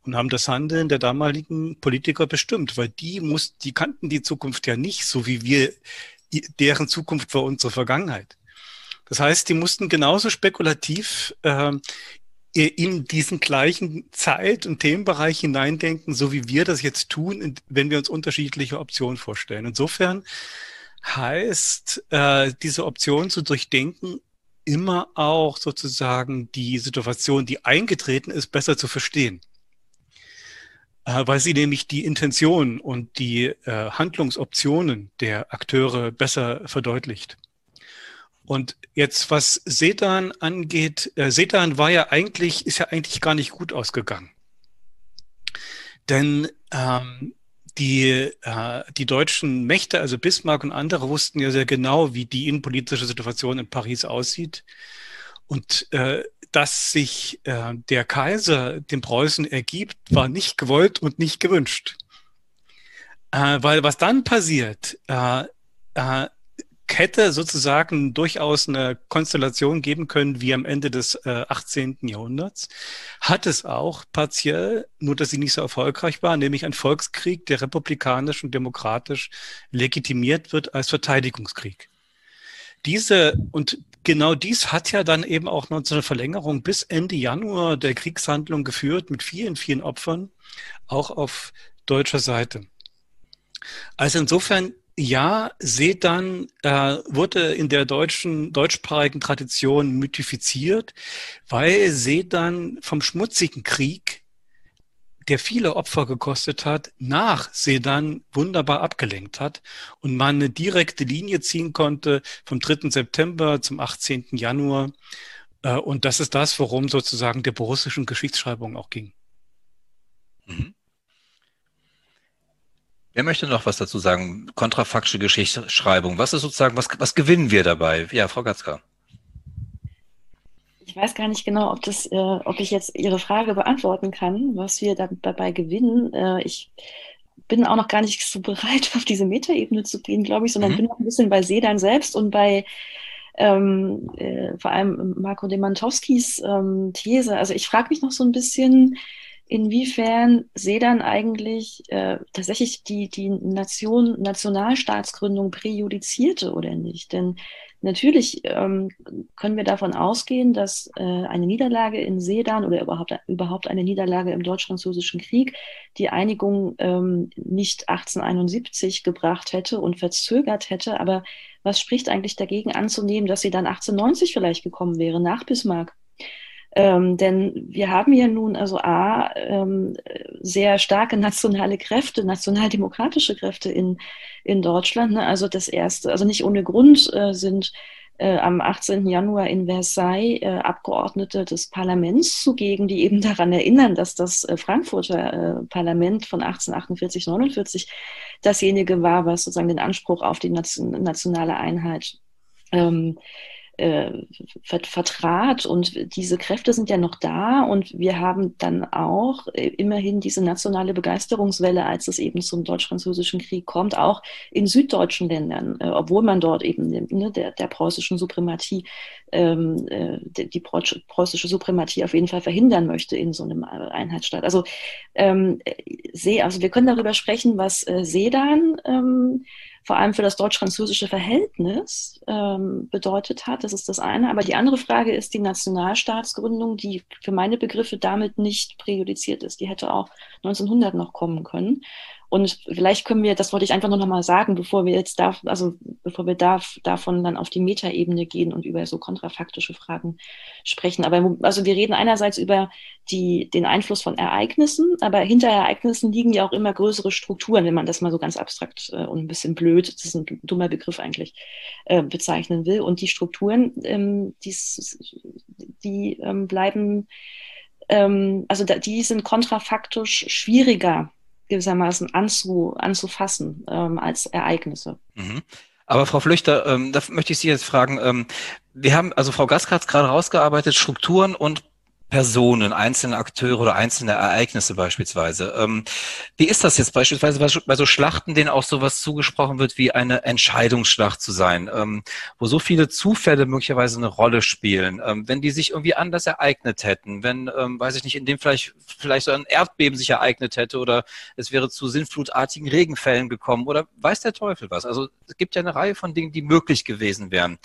und haben das Handeln der damaligen Politiker bestimmt, weil die muss, die kannten die Zukunft ja nicht, so wie wir, deren Zukunft war unsere Vergangenheit. Das heißt, die mussten genauso spekulativ äh, in diesen gleichen Zeit- und Themenbereich hineindenken, so wie wir das jetzt tun, wenn wir uns unterschiedliche Optionen vorstellen. Insofern heißt, äh, diese Option zu durchdenken, immer auch sozusagen die Situation, die eingetreten ist, besser zu verstehen. Äh, weil sie nämlich die Intention und die äh, Handlungsoptionen der Akteure besser verdeutlicht. Und jetzt, was Sedan angeht, äh, Sedan war ja eigentlich, ist ja eigentlich gar nicht gut ausgegangen. Denn ähm, die, äh, die deutschen Mächte, also Bismarck und andere, wussten ja sehr genau, wie die innenpolitische Situation in Paris aussieht. Und äh, dass sich äh, der Kaiser dem Preußen ergibt, war nicht gewollt und nicht gewünscht. Äh, weil was dann passiert, äh, äh, hätte sozusagen durchaus eine Konstellation geben können wie am Ende des äh, 18. Jahrhunderts. Hat es auch partiell, nur dass sie nicht so erfolgreich war, nämlich ein Volkskrieg, der republikanisch und demokratisch legitimiert wird als Verteidigungskrieg. Diese und genau dies hat ja dann eben auch noch so eine Verlängerung bis Ende Januar der Kriegshandlung geführt mit vielen, vielen Opfern, auch auf deutscher Seite. Also insofern ja, Sedan äh, wurde in der deutschen, deutschsprachigen Tradition mythifiziert, weil Sedan vom schmutzigen Krieg, der viele Opfer gekostet hat, nach Sedan wunderbar abgelenkt hat und man eine direkte Linie ziehen konnte vom 3. September zum 18. Januar. Äh, und das ist das, worum sozusagen der borussischen Geschichtsschreibung auch ging. Mhm. Wer möchte noch was dazu sagen? Kontrafaktische Geschichtsschreibung. Was ist sozusagen, was, was gewinnen wir dabei? Ja, Frau Gatzka. Ich weiß gar nicht genau, ob, das, äh, ob ich jetzt Ihre Frage beantworten kann, was wir da, dabei gewinnen. Äh, ich bin auch noch gar nicht so bereit, auf diese Metaebene zu gehen, glaube ich, sondern mhm. bin noch ein bisschen bei Sedan selbst und bei ähm, äh, vor allem Marco Demantowskis ähm, These. Also ich frage mich noch so ein bisschen, inwiefern Sedan eigentlich äh, tatsächlich die, die Nation, Nationalstaatsgründung präjudizierte oder nicht. Denn natürlich ähm, können wir davon ausgehen, dass äh, eine Niederlage in Sedan oder überhaupt, überhaupt eine Niederlage im Deutsch-Französischen Krieg die Einigung ähm, nicht 1871 gebracht hätte und verzögert hätte. Aber was spricht eigentlich dagegen anzunehmen, dass sie dann 1890 vielleicht gekommen wäre, nach Bismarck? Ähm, denn wir haben ja nun also A, ähm, sehr starke nationale Kräfte, nationaldemokratische Kräfte in, in Deutschland. Ne? Also das erste, also nicht ohne Grund äh, sind äh, am 18. Januar in Versailles äh, Abgeordnete des Parlaments zugegen, die eben daran erinnern, dass das äh, Frankfurter äh, Parlament von 1848, 49 dasjenige war, was sozusagen den Anspruch auf die nation nationale Einheit ähm, äh, vertrat. Und diese Kräfte sind ja noch da. Und wir haben dann auch äh, immerhin diese nationale Begeisterungswelle, als es eben zum Deutsch-Französischen Krieg kommt, auch in süddeutschen Ländern, äh, obwohl man dort eben ne, der, der preußischen Suprematie, ähm, äh, die, die preußische Suprematie auf jeden Fall verhindern möchte in so einem Einheitsstaat. Also, ähm, also wir können darüber sprechen, was äh, Sedan ähm, vor allem für das deutsch-französische Verhältnis ähm, bedeutet hat. Das ist das eine. Aber die andere Frage ist die Nationalstaatsgründung, die für meine Begriffe damit nicht präjudiziert ist. Die hätte auch 1900 noch kommen können. Und vielleicht können wir, das wollte ich einfach nur noch mal sagen, bevor wir jetzt da, also bevor wir da, davon dann auf die Metaebene gehen und über so kontrafaktische Fragen sprechen. Aber also wir reden einerseits über die, den Einfluss von Ereignissen, aber hinter Ereignissen liegen ja auch immer größere Strukturen, wenn man das mal so ganz abstrakt äh, und ein bisschen blöd, das ist ein dummer Begriff eigentlich, äh, bezeichnen will. Und die Strukturen, ähm, dies, die ähm, bleiben, ähm, also da, die sind kontrafaktisch schwieriger gewissermaßen anzu, anzufassen ähm, als Ereignisse. Mhm. Aber Frau Flüchter, ähm, da möchte ich Sie jetzt fragen, ähm, wir haben, also Frau Gask hat gerade rausgearbeitet, Strukturen und Personen, einzelne Akteure oder einzelne Ereignisse beispielsweise. Ähm, wie ist das jetzt beispielsweise bei so Schlachten, denen auch sowas zugesprochen wird, wie eine Entscheidungsschlacht zu sein, ähm, wo so viele Zufälle möglicherweise eine Rolle spielen, ähm, wenn die sich irgendwie anders ereignet hätten, wenn, ähm, weiß ich nicht, in dem vielleicht, vielleicht so ein Erdbeben sich ereignet hätte oder es wäre zu sinnflutartigen Regenfällen gekommen oder weiß der Teufel was. Also es gibt ja eine Reihe von Dingen, die möglich gewesen wären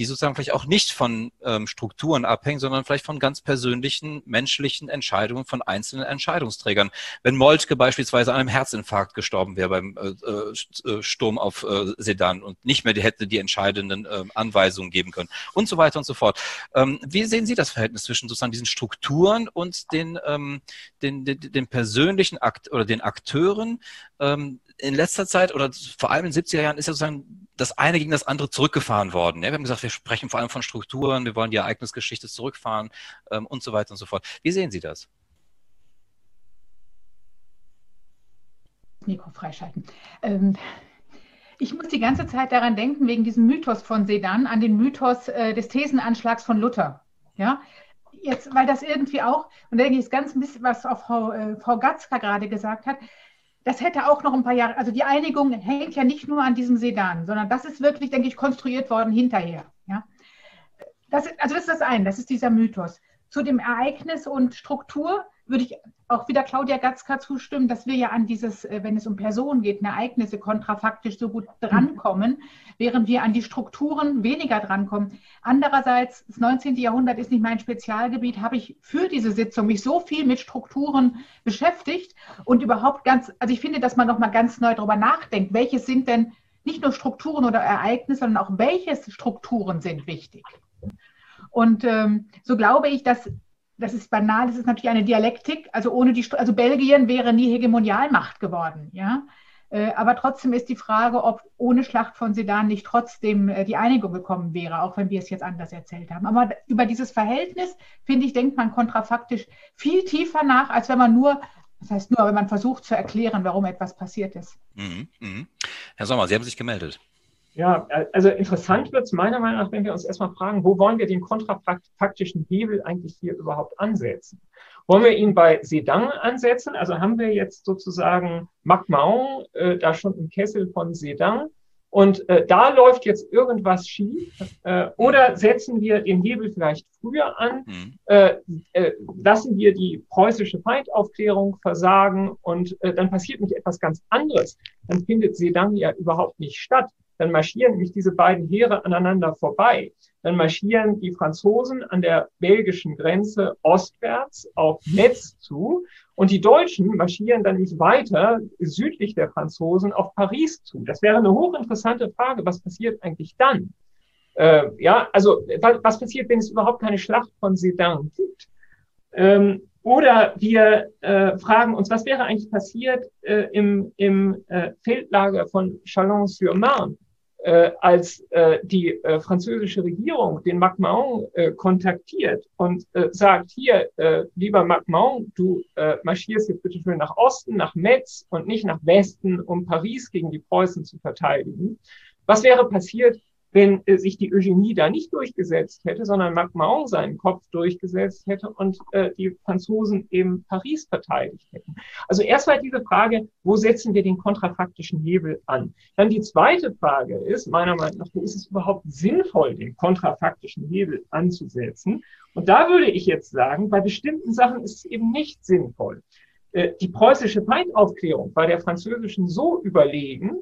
die sozusagen vielleicht auch nicht von ähm, Strukturen abhängen, sondern vielleicht von ganz persönlichen menschlichen Entscheidungen von einzelnen Entscheidungsträgern. Wenn Moltke beispielsweise an einem Herzinfarkt gestorben wäre beim äh, äh, Sturm auf äh, Sedan und nicht mehr hätte die entscheidenden äh, Anweisungen geben können und so weiter und so fort. Ähm, wie sehen Sie das Verhältnis zwischen sozusagen diesen Strukturen und den, ähm, den, den, den persönlichen Akt oder den Akteuren? Ähm, in letzter Zeit oder vor allem in den 70er Jahren ist ja sozusagen das eine gegen das andere zurückgefahren worden. Wir haben gesagt, wir sprechen vor allem von Strukturen, wir wollen die Ereignisgeschichte zurückfahren ähm, und so weiter und so fort. Wie sehen Sie das? Mikro freischalten. Ähm, ich muss die ganze Zeit daran denken, wegen diesem Mythos von Sedan, an den Mythos äh, des Thesenanschlags von Luther. Ja, jetzt, weil das irgendwie auch, und da denke ich, ist ganz ein bisschen, was auch Frau, äh, Frau Gatzka gerade gesagt hat, das hätte auch noch ein paar Jahre, also die Einigung hängt ja nicht nur an diesem Sedan, sondern das ist wirklich, denke ich, konstruiert worden hinterher. Ja? Das, also das ist das eine, das ist dieser Mythos. Zu dem Ereignis und Struktur würde ich auch wieder Claudia Gatzka zustimmen, dass wir ja an dieses, äh, wenn es um Personen geht, Ereignisse kontrafaktisch so gut drankommen, während wir an die Strukturen weniger drankommen. Andererseits, das 19. Jahrhundert ist nicht mein Spezialgebiet, habe ich für diese Sitzung mich so viel mit Strukturen beschäftigt und überhaupt ganz, also ich finde, dass man nochmal ganz neu darüber nachdenkt, welche sind denn nicht nur Strukturen oder Ereignisse, sondern auch welche Strukturen sind wichtig. Und ähm, so glaube ich, dass das ist banal, das ist natürlich eine Dialektik. Also ohne die, also Belgien wäre nie Hegemonialmacht geworden, ja. Äh, aber trotzdem ist die Frage, ob ohne Schlacht von Sedan nicht trotzdem äh, die Einigung gekommen wäre, auch wenn wir es jetzt anders erzählt haben. Aber über dieses Verhältnis, finde ich, denkt man kontrafaktisch viel tiefer nach, als wenn man nur, das heißt nur, wenn man versucht zu erklären, warum etwas passiert ist. Mhm, mh. Herr Sommer, Sie haben sich gemeldet. Ja, also interessant wird es meiner Meinung nach, wenn wir uns erstmal fragen, wo wollen wir den kontrafaktischen Hebel eigentlich hier überhaupt ansetzen? Wollen wir ihn bei Sedan ansetzen? Also haben wir jetzt sozusagen Macmahon äh, da schon im Kessel von Sedan und äh, da läuft jetzt irgendwas schief? Äh, oder setzen wir den Hebel vielleicht früher an? Mhm. Äh, äh, lassen wir die preußische Feindaufklärung versagen und äh, dann passiert nicht etwas ganz anderes. Dann findet Sedan ja überhaupt nicht statt dann marschieren nämlich diese beiden Heere aneinander vorbei. Dann marschieren die Franzosen an der belgischen Grenze ostwärts auf Metz zu und die Deutschen marschieren dann nicht weiter südlich der Franzosen auf Paris zu. Das wäre eine hochinteressante Frage. Was passiert eigentlich dann? Äh, ja, also was passiert, wenn es überhaupt keine Schlacht von Sedan gibt? Ähm, oder wir äh, fragen uns, was wäre eigentlich passiert äh, im, im äh, Feldlager von Chalon-sur-Marne? Äh, als äh, die äh, französische Regierung den MacMahon äh, kontaktiert und äh, sagt, hier, äh, lieber MacMahon, du äh, marschierst jetzt bitte schön nach Osten, nach Metz und nicht nach Westen, um Paris gegen die Preußen zu verteidigen. Was wäre passiert, wenn äh, sich die Eugenie da nicht durchgesetzt hätte, sondern MacMahon seinen Kopf durchgesetzt hätte und äh, die Franzosen eben Paris verteidigt hätten. Also erstmal diese Frage, wo setzen wir den kontrafaktischen Hebel an? Dann die zweite Frage ist, meiner Meinung nach, wo ist es überhaupt sinnvoll, den kontrafaktischen Hebel anzusetzen? Und da würde ich jetzt sagen, bei bestimmten Sachen ist es eben nicht sinnvoll. Äh, die preußische Feindaufklärung war der französischen so überlegen,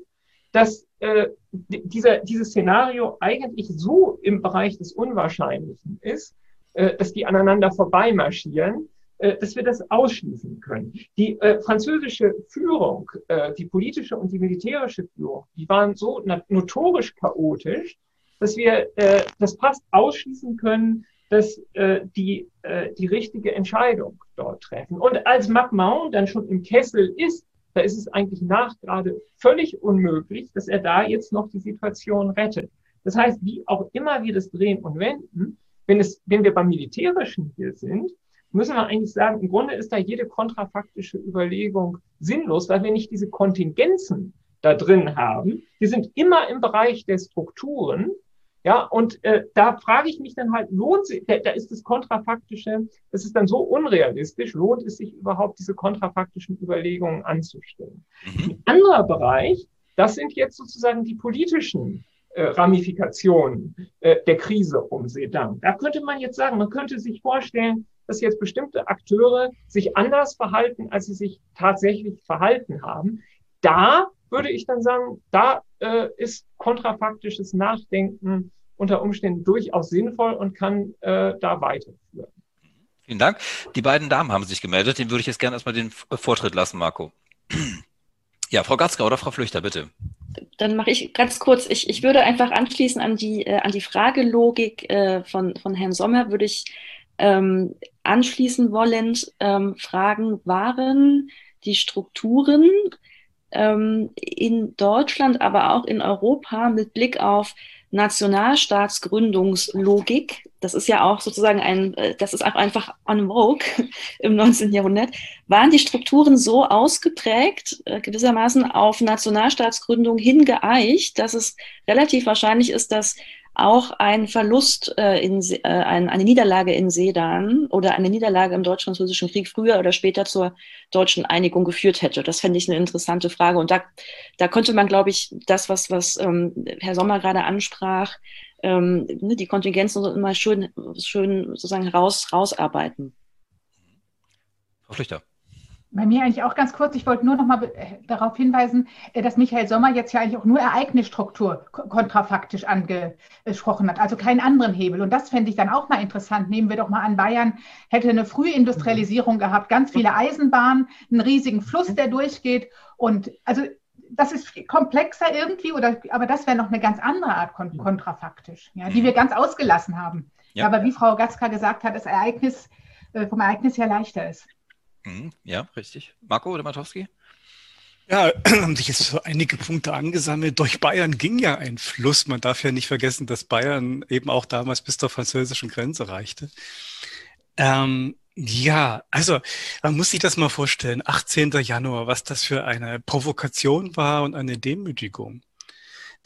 dass äh, dieser, dieses Szenario eigentlich so im Bereich des Unwahrscheinlichen ist, äh, dass die aneinander vorbeimarschieren, äh, dass wir das ausschließen können. Die äh, französische Führung, äh, die politische und die militärische Führung, die waren so notorisch chaotisch, dass wir äh, das fast ausschließen können, dass äh, die äh, die richtige Entscheidung dort treffen. Und als MacMahon dann schon im Kessel ist, da ist es eigentlich nach gerade völlig unmöglich, dass er da jetzt noch die Situation rettet. Das heißt, wie auch immer wir das drehen und wenden, wenn, es, wenn wir beim Militärischen hier sind, müssen wir eigentlich sagen, im Grunde ist da jede kontrafaktische Überlegung sinnlos, weil wir nicht diese Kontingenzen da drin haben. Wir sind immer im Bereich der Strukturen. Ja, und äh, da frage ich mich dann halt, lohnt sich, da, da ist das Kontrafaktische, das ist dann so unrealistisch, lohnt es sich überhaupt, diese kontrafaktischen Überlegungen anzustellen? Mhm. Ein anderer Bereich, das sind jetzt sozusagen die politischen äh, Ramifikationen äh, der Krise um Sedan. Da könnte man jetzt sagen, man könnte sich vorstellen, dass jetzt bestimmte Akteure sich anders verhalten, als sie sich tatsächlich verhalten haben. Da würde ich dann sagen, da äh, ist kontrafaktisches Nachdenken unter Umständen durchaus sinnvoll und kann äh, da weiterführen. Vielen Dank. Die beiden Damen haben sich gemeldet. Den würde ich jetzt gerne erstmal den Vortritt lassen, Marco. Ja, Frau Gatzka oder Frau Flüchter, bitte. Dann mache ich ganz kurz. Ich, ich würde einfach anschließen an die, äh, an die Fragelogik äh, von, von Herrn Sommer, würde ich ähm, anschließen wollend ähm, fragen, waren die Strukturen ähm, in Deutschland, aber auch in Europa mit Blick auf Nationalstaatsgründungslogik, das ist ja auch sozusagen ein, äh, das ist auch einfach vogue im 19. Jahrhundert, waren die Strukturen so ausgeprägt, äh, gewissermaßen auf Nationalstaatsgründung hingeeicht, dass es relativ wahrscheinlich ist, dass auch ein Verlust, äh, in, äh, ein, eine Niederlage in Sedan oder eine Niederlage im Deutsch-Französischen Krieg früher oder später zur deutschen Einigung geführt hätte. Das fände ich eine interessante Frage. Und da, da könnte man, glaube ich, das, was, was ähm, Herr Sommer gerade ansprach, ähm, ne, die Kontingenzen immer schön, schön sozusagen raus, rausarbeiten. Frau Flüchter. Bei mir eigentlich auch ganz kurz. Ich wollte nur noch mal äh, darauf hinweisen, äh, dass Michael Sommer jetzt ja eigentlich auch nur Ereignisstruktur kontrafaktisch angesprochen hat, also keinen anderen Hebel. Und das fände ich dann auch mal interessant. Nehmen wir doch mal an, Bayern hätte eine Frühindustrialisierung gehabt, ganz viele Eisenbahnen, einen riesigen Fluss, der durchgeht. Und also das ist komplexer irgendwie, oder, aber das wäre noch eine ganz andere Art kontrafaktisch, ja, die wir ganz ausgelassen haben. Ja. Aber wie Frau Gatzka gesagt hat, das Ereignis äh, vom Ereignis her leichter ist. Mhm, ja, richtig. Marco oder Matowski? Ja, haben sich jetzt so einige Punkte angesammelt. Durch Bayern ging ja ein Fluss. Man darf ja nicht vergessen, dass Bayern eben auch damals bis zur französischen Grenze reichte. Ähm, ja, also man muss sich das mal vorstellen. 18. Januar, was das für eine Provokation war und eine Demütigung.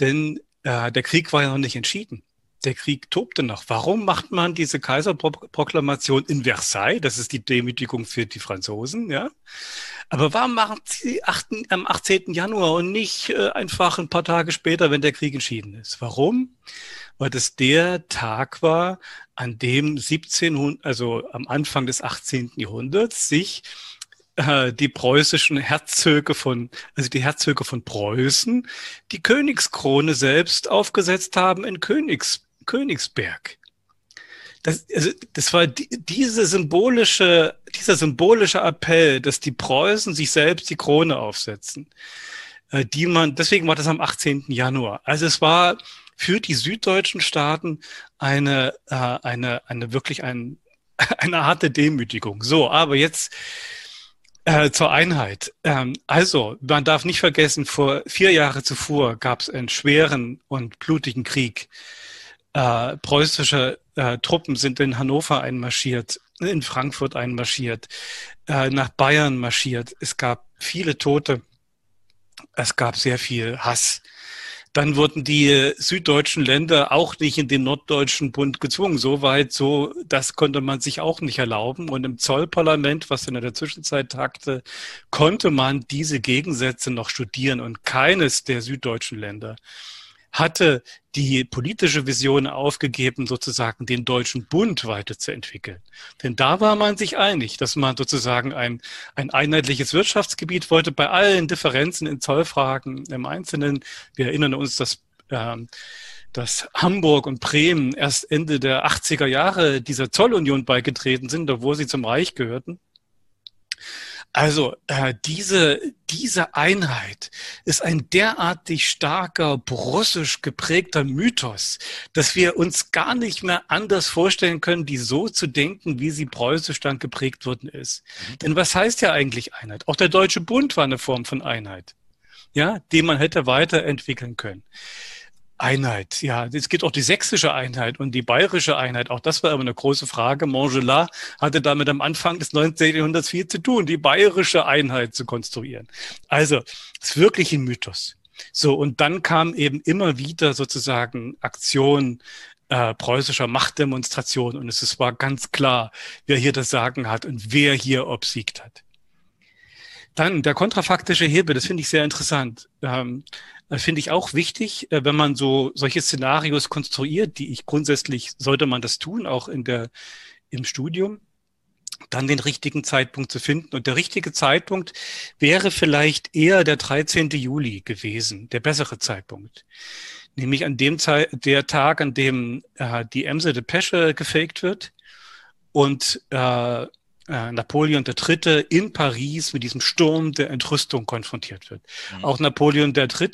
Denn äh, der Krieg war ja noch nicht entschieden der Krieg tobte noch. Warum macht man diese Kaiserproklamation in Versailles? Das ist die Demütigung für die Franzosen, ja. Aber warum machen sie am 18. Januar und nicht äh, einfach ein paar Tage später, wenn der Krieg entschieden ist? Warum? Weil das der Tag war, an dem 1700, also am Anfang des 18. Jahrhunderts sich äh, die preußischen Herzöge von, also die Herzöge von Preußen, die Königskrone selbst aufgesetzt haben in Königs Königsberg. Das, also, das war die, diese symbolische, dieser symbolische Appell, dass die Preußen sich selbst die Krone aufsetzen, äh, die man, deswegen war das am 18. Januar. Also es war für die süddeutschen Staaten eine, äh, eine, eine wirklich ein, eine harte Demütigung. So, aber jetzt äh, zur Einheit. Ähm, also, man darf nicht vergessen, vor vier Jahre zuvor gab es einen schweren und blutigen Krieg äh, preußische äh, Truppen sind in Hannover einmarschiert, in Frankfurt einmarschiert, äh, nach Bayern marschiert. Es gab viele Tote. Es gab sehr viel Hass. Dann wurden die süddeutschen Länder auch nicht in den norddeutschen Bund gezwungen. Soweit, so, das konnte man sich auch nicht erlauben. Und im Zollparlament, was in der Zwischenzeit tagte, konnte man diese Gegensätze noch studieren. Und keines der süddeutschen Länder hatte die politische Vision aufgegeben, sozusagen den Deutschen Bund weiterzuentwickeln. Denn da war man sich einig, dass man sozusagen ein, ein einheitliches Wirtschaftsgebiet wollte, bei allen Differenzen in Zollfragen im Einzelnen. Wir erinnern uns, dass ähm, dass Hamburg und Bremen erst Ende der 80er Jahre dieser Zollunion beigetreten sind, obwohl sie zum Reich gehörten. Also äh, diese, diese Einheit ist ein derartig starker, russisch geprägter Mythos, dass wir uns gar nicht mehr anders vorstellen können, die so zu denken, wie sie preußisch dann geprägt worden ist. Mhm. Denn was heißt ja eigentlich Einheit? Auch der Deutsche Bund war eine Form von Einheit, ja, die man hätte weiterentwickeln können. Einheit, ja. Es gibt auch die sächsische Einheit und die bayerische Einheit. Auch das war aber eine große Frage. Montgelat hatte damit am Anfang des 19. Jahrhunderts viel zu tun, die bayerische Einheit zu konstruieren. Also, es ist wirklich ein Mythos. So, und dann kam eben immer wieder sozusagen Aktion äh, preußischer Machtdemonstration und es war ganz klar, wer hier das Sagen hat und wer hier obsiegt hat. Dann der kontrafaktische Hebel, das finde ich sehr interessant. Ähm, finde ich auch wichtig, äh, wenn man so solche Szenarios konstruiert, die ich grundsätzlich sollte man das tun, auch in der im Studium, dann den richtigen Zeitpunkt zu finden. Und der richtige Zeitpunkt wäre vielleicht eher der 13. Juli gewesen, der bessere Zeitpunkt. Nämlich an dem Zeit, der Tag, an dem äh, die Emse de Pesche gefaked wird und äh, äh, Napoleon III. in Paris mit diesem Sturm der Entrüstung konfrontiert wird. Mhm. Auch Napoleon III.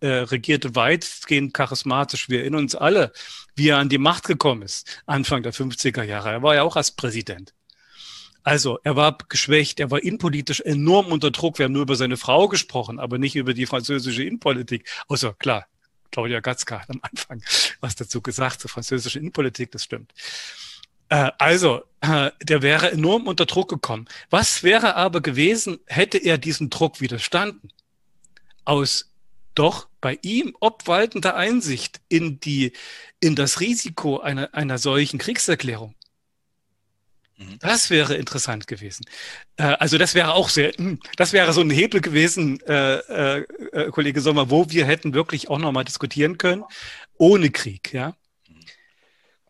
Äh, regierte weitgehend charismatisch. Wir erinnern uns alle, wie er an die Macht gekommen ist, Anfang der 50er Jahre. Er war ja auch als Präsident. Also, er war geschwächt, er war innenpolitisch enorm unter Druck. Wir haben nur über seine Frau gesprochen, aber nicht über die französische Innenpolitik. Außer, klar, Claudia Gatzka hat am Anfang was dazu gesagt zur französischen Innenpolitik, das stimmt. Äh, also, äh, der wäre enorm unter Druck gekommen. Was wäre aber gewesen, hätte er diesem Druck widerstanden? Aus doch bei ihm obwaltender Einsicht in die, in das Risiko einer, einer solchen Kriegserklärung. Mhm. Das wäre interessant gewesen. Äh, also das wäre auch sehr, das wäre so ein Hebel gewesen, äh, äh, Kollege Sommer, wo wir hätten wirklich auch nochmal diskutieren können, ohne Krieg, ja.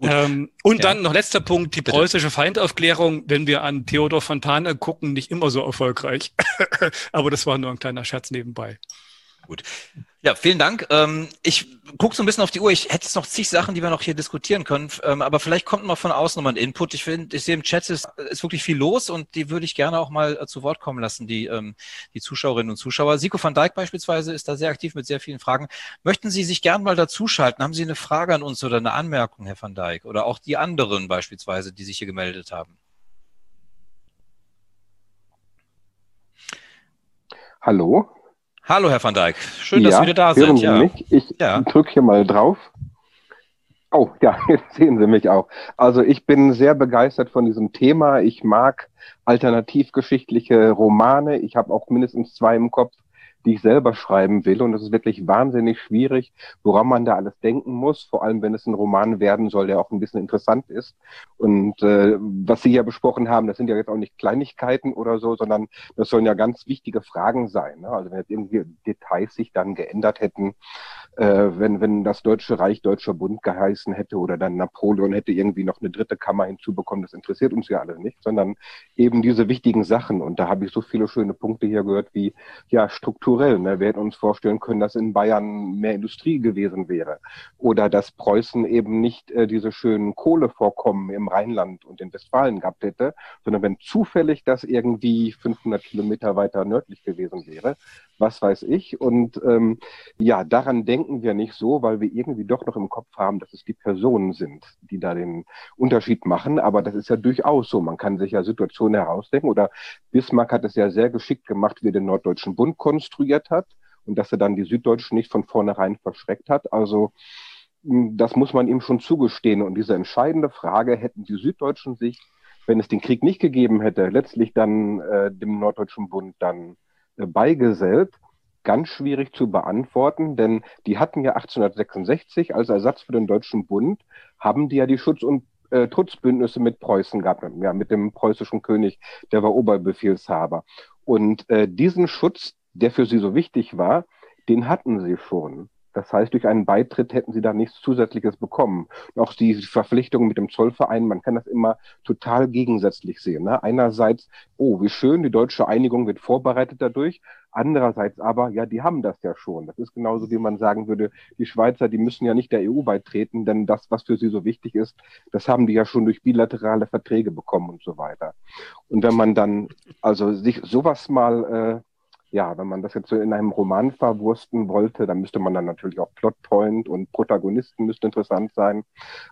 Ähm, und ja. dann noch letzter Punkt, die Bitte. preußische Feindaufklärung, wenn wir an Theodor Fontane gucken, nicht immer so erfolgreich. Aber das war nur ein kleiner Scherz nebenbei. Gut. Ja, vielen Dank. Ähm, ich gucke so ein bisschen auf die Uhr. Ich hätte jetzt noch zig Sachen, die wir noch hier diskutieren können. Ähm, aber vielleicht kommt noch von außen nochmal ein Input. Ich finde, ich sehe im Chat ist, ist wirklich viel los und die würde ich gerne auch mal äh, zu Wort kommen lassen, die, ähm, die Zuschauerinnen und Zuschauer. Siko van Dijk beispielsweise ist da sehr aktiv mit sehr vielen Fragen. Möchten Sie sich gern mal dazuschalten? Haben Sie eine Frage an uns oder eine Anmerkung, Herr van Dijk? Oder auch die anderen beispielsweise, die sich hier gemeldet haben? Hallo? Hallo, Herr van Dijk. Schön, dass ja, Sie wieder da sind. Ja. Mich? Ich ja. drücke hier mal drauf. Oh, ja, jetzt sehen Sie mich auch. Also ich bin sehr begeistert von diesem Thema. Ich mag alternativgeschichtliche Romane. Ich habe auch mindestens zwei im Kopf, die ich selber schreiben will. Und es ist wirklich wahnsinnig schwierig, woran man da alles denken muss, vor allem wenn es ein Roman werden soll, der auch ein bisschen interessant ist. Und äh, was Sie ja besprochen haben, das sind ja jetzt auch nicht Kleinigkeiten oder so, sondern das sollen ja ganz wichtige Fragen sein. Ne? Also wenn jetzt irgendwie Details sich dann geändert hätten, äh, wenn, wenn das Deutsche Reich Deutscher Bund geheißen hätte oder dann Napoleon hätte irgendwie noch eine dritte Kammer hinzubekommen, das interessiert uns ja alle nicht, sondern eben diese wichtigen Sachen. Und da habe ich so viele schöne Punkte hier gehört wie, ja, strukturell. Ne? Wir hätten uns vorstellen können, dass in Bayern mehr Industrie gewesen wäre oder dass Preußen eben nicht äh, diese schönen Kohlevorkommen im Rheinland und in Westfalen gehabt hätte, sondern wenn zufällig das irgendwie 500 Kilometer weiter nördlich gewesen wäre, was weiß ich. Und ähm, ja, daran denken wir nicht so, weil wir irgendwie doch noch im Kopf haben, dass es die Personen sind, die da den Unterschied machen. Aber das ist ja durchaus so. Man kann sich ja Situationen herausdenken. Oder Bismarck hat es ja sehr geschickt gemacht, wie er den Norddeutschen Bund konstruiert hat und dass er dann die Süddeutschen nicht von vornherein verschreckt hat. Also hm, das muss man ihm schon zugestehen. Und diese entscheidende Frage, hätten die Süddeutschen sich, wenn es den Krieg nicht gegeben hätte, letztlich dann äh, dem Norddeutschen Bund dann beigesellt, ganz schwierig zu beantworten, denn die hatten ja 1866 als Ersatz für den Deutschen Bund, haben die ja die Schutz- und äh, Trutzbündnisse mit Preußen gehabt, ja, mit dem preußischen König, der war Oberbefehlshaber. Und äh, diesen Schutz, der für sie so wichtig war, den hatten sie schon. Das heißt, durch einen Beitritt hätten sie da nichts Zusätzliches bekommen. Und auch die Verpflichtung mit dem Zollverein, man kann das immer total gegensätzlich sehen. Ne? Einerseits, oh, wie schön, die deutsche Einigung wird vorbereitet dadurch. Andererseits aber, ja, die haben das ja schon. Das ist genauso, wie man sagen würde, die Schweizer, die müssen ja nicht der EU beitreten, denn das, was für sie so wichtig ist, das haben die ja schon durch bilaterale Verträge bekommen und so weiter. Und wenn man dann also sich sowas mal äh, ja, wenn man das jetzt so in einem Roman verwursten wollte, dann müsste man dann natürlich auch Plotpoint und Protagonisten müsste interessant sein.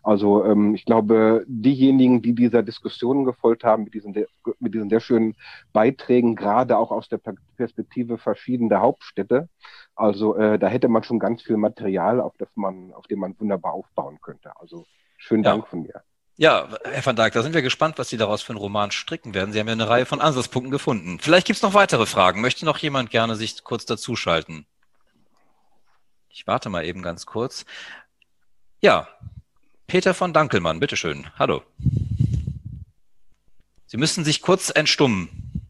Also ähm, ich glaube, diejenigen, die dieser Diskussion gefolgt haben, mit diesen, mit diesen sehr schönen Beiträgen, gerade auch aus der Perspektive verschiedener Hauptstädte, also äh, da hätte man schon ganz viel Material, auf das man, auf dem man wunderbar aufbauen könnte. Also schönen ja. Dank von mir. Ja, Herr van Dijk, da sind wir gespannt, was Sie daraus für einen Roman stricken werden. Sie haben ja eine Reihe von Ansatzpunkten gefunden. Vielleicht gibt es noch weitere Fragen. Möchte noch jemand gerne sich kurz dazuschalten? Ich warte mal eben ganz kurz. Ja, Peter von Dankelmann, bitteschön. Hallo. Sie müssen sich kurz entstummen.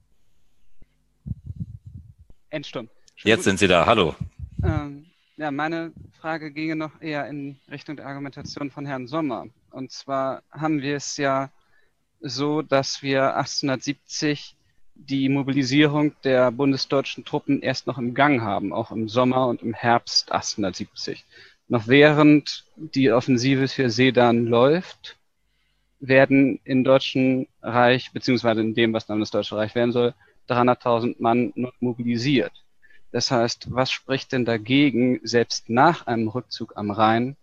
Entstummen. Jetzt sind Sie da. Hallo. Ähm, ja, meine Frage ginge noch eher in Richtung der Argumentation von Herrn Sommer. Und zwar haben wir es ja so, dass wir 1870 die Mobilisierung der bundesdeutschen Truppen erst noch im Gang haben, auch im Sommer und im Herbst 1870. Noch während die Offensive für Sedan läuft, werden im Deutschen Reich, beziehungsweise in dem, was dann das Deutsche Reich werden soll, 300.000 Mann mobilisiert. Das heißt, was spricht denn dagegen, selbst nach einem Rückzug am Rhein